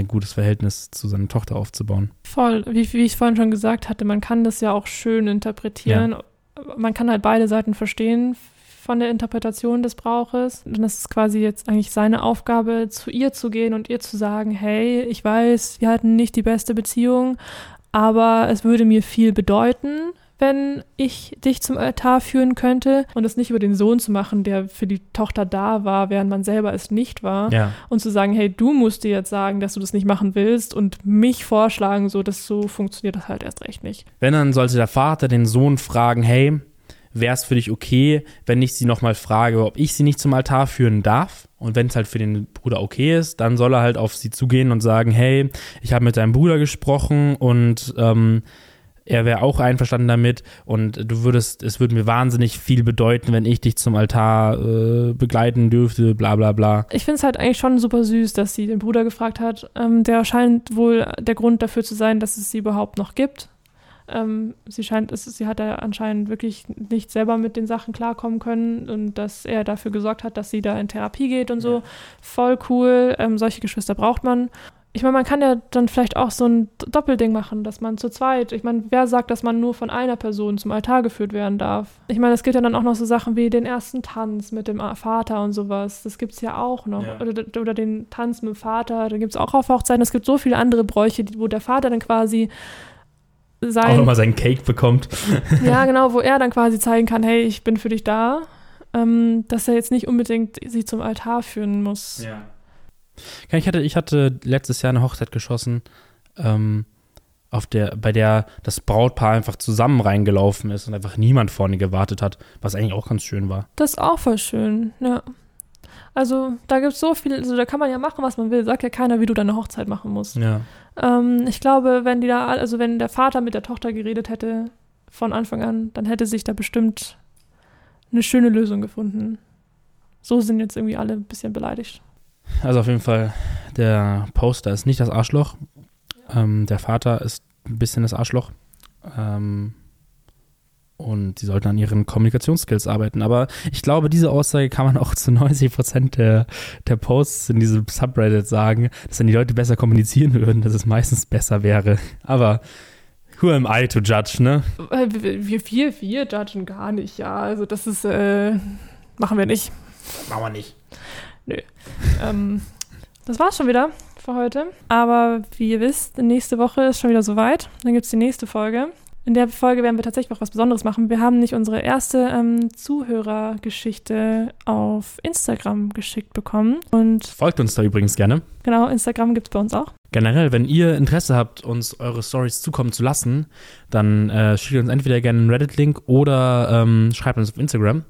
ein gutes Verhältnis zu seiner Tochter aufzubauen. Voll, wie, wie ich vorhin schon gesagt hatte, man kann das ja auch schön interpretieren. Ja man kann halt beide Seiten verstehen von der Interpretation des Brauches. Und es ist quasi jetzt eigentlich seine Aufgabe, zu ihr zu gehen und ihr zu sagen, hey, ich weiß, wir hatten nicht die beste Beziehung, aber es würde mir viel bedeuten, wenn ich dich zum Altar führen könnte und es nicht über den Sohn zu machen, der für die Tochter da war, während man selber es nicht war. Ja. Und zu sagen, hey, du musst dir jetzt sagen, dass du das nicht machen willst und mich vorschlagen, so dass so funktioniert das halt erst recht nicht. Wenn dann sollte der Vater den Sohn fragen, hey, wäre es für dich okay, wenn ich sie nochmal frage, ob ich sie nicht zum Altar führen darf? Und wenn es halt für den Bruder okay ist, dann soll er halt auf sie zugehen und sagen, hey, ich habe mit deinem Bruder gesprochen und ähm, er wäre auch einverstanden damit und du würdest, es würde mir wahnsinnig viel bedeuten, wenn ich dich zum Altar äh, begleiten dürfte, bla bla bla. Ich finde es halt eigentlich schon super süß, dass sie den Bruder gefragt hat. Ähm, der scheint wohl der Grund dafür zu sein, dass es sie überhaupt noch gibt. Ähm, sie scheint, es, sie hat ja anscheinend wirklich nicht selber mit den Sachen klarkommen können und dass er dafür gesorgt hat, dass sie da in Therapie geht und so. Voll cool. Ähm, solche Geschwister braucht man ich meine, man kann ja dann vielleicht auch so ein Doppelding machen, dass man zu zweit, ich meine, wer sagt, dass man nur von einer Person zum Altar geführt werden darf? Ich meine, es gibt ja dann auch noch so Sachen wie den ersten Tanz mit dem Vater und sowas. Das gibt es ja auch noch. Ja. Oder, oder, den Tanz mit dem Vater, da gibt es auch auf Hochzeiten. Es gibt so viele andere Bräuche, wo der Vater dann quasi sein. Auch nochmal seinen Cake bekommt. (laughs) ja, genau, wo er dann quasi zeigen kann, hey, ich bin für dich da. Ähm, dass er jetzt nicht unbedingt sie zum Altar führen muss. Ja. Ich hatte, ich hatte letztes Jahr eine Hochzeit geschossen, ähm, auf der, bei der das Brautpaar einfach zusammen reingelaufen ist und einfach niemand vorne gewartet hat, was eigentlich auch ganz schön war. Das ist auch voll schön, ja. Also da gibt es so viel, also da kann man ja machen, was man will. Sagt ja keiner, wie du deine Hochzeit machen musst. Ja. Ähm, ich glaube, wenn die da, also wenn der Vater mit der Tochter geredet hätte von Anfang an, dann hätte sich da bestimmt eine schöne Lösung gefunden. So sind jetzt irgendwie alle ein bisschen beleidigt. Also auf jeden Fall, der Poster ist nicht das Arschloch. Ähm, der Vater ist ein bisschen das Arschloch. Ähm, und sie sollten an ihren Kommunikationsskills arbeiten. Aber ich glaube, diese Aussage kann man auch zu 90 Prozent der, der Posts in diesem Subreddit sagen, dass wenn die Leute besser kommunizieren würden, dass es meistens besser wäre. Aber who am I to judge, ne? Äh, wir, wir, wir judgen gar nicht, ja. Also das ist, äh, machen wir nicht. Machen wir nicht. Nö. ähm, das war's schon wieder für heute. Aber wie ihr wisst, nächste Woche ist schon wieder soweit. Dann gibt's die nächste Folge. In der Folge werden wir tatsächlich auch was Besonderes machen. Wir haben nicht unsere erste ähm, Zuhörergeschichte auf Instagram geschickt bekommen. Und Folgt uns da übrigens gerne. Genau, Instagram gibt es bei uns auch. Generell, wenn ihr Interesse habt, uns eure Stories zukommen zu lassen, dann äh, schickt uns entweder gerne einen Reddit-Link oder ähm, schreibt uns auf Instagram.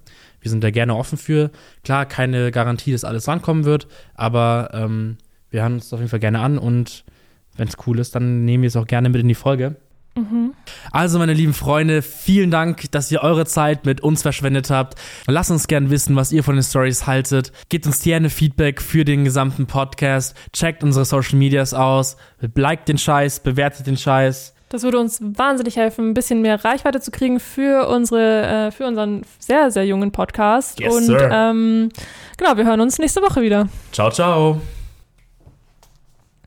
Wir sind da gerne offen für. Klar, keine Garantie, dass alles rankommen wird, aber ähm, wir hören uns auf jeden Fall gerne an und wenn es cool ist, dann nehmen wir es auch gerne mit in die Folge. Mhm. Also, meine lieben Freunde, vielen Dank, dass ihr eure Zeit mit uns verschwendet habt. Lasst uns gerne wissen, was ihr von den Stories haltet. Gebt uns gerne Feedback für den gesamten Podcast. Checkt unsere Social Medias aus. Liked den Scheiß, bewertet den Scheiß. Das würde uns wahnsinnig helfen, ein bisschen mehr Reichweite zu kriegen für unsere, äh, für unseren sehr, sehr jungen Podcast. Yes, Und sir. Ähm, genau, wir hören uns nächste Woche wieder. Ciao, ciao.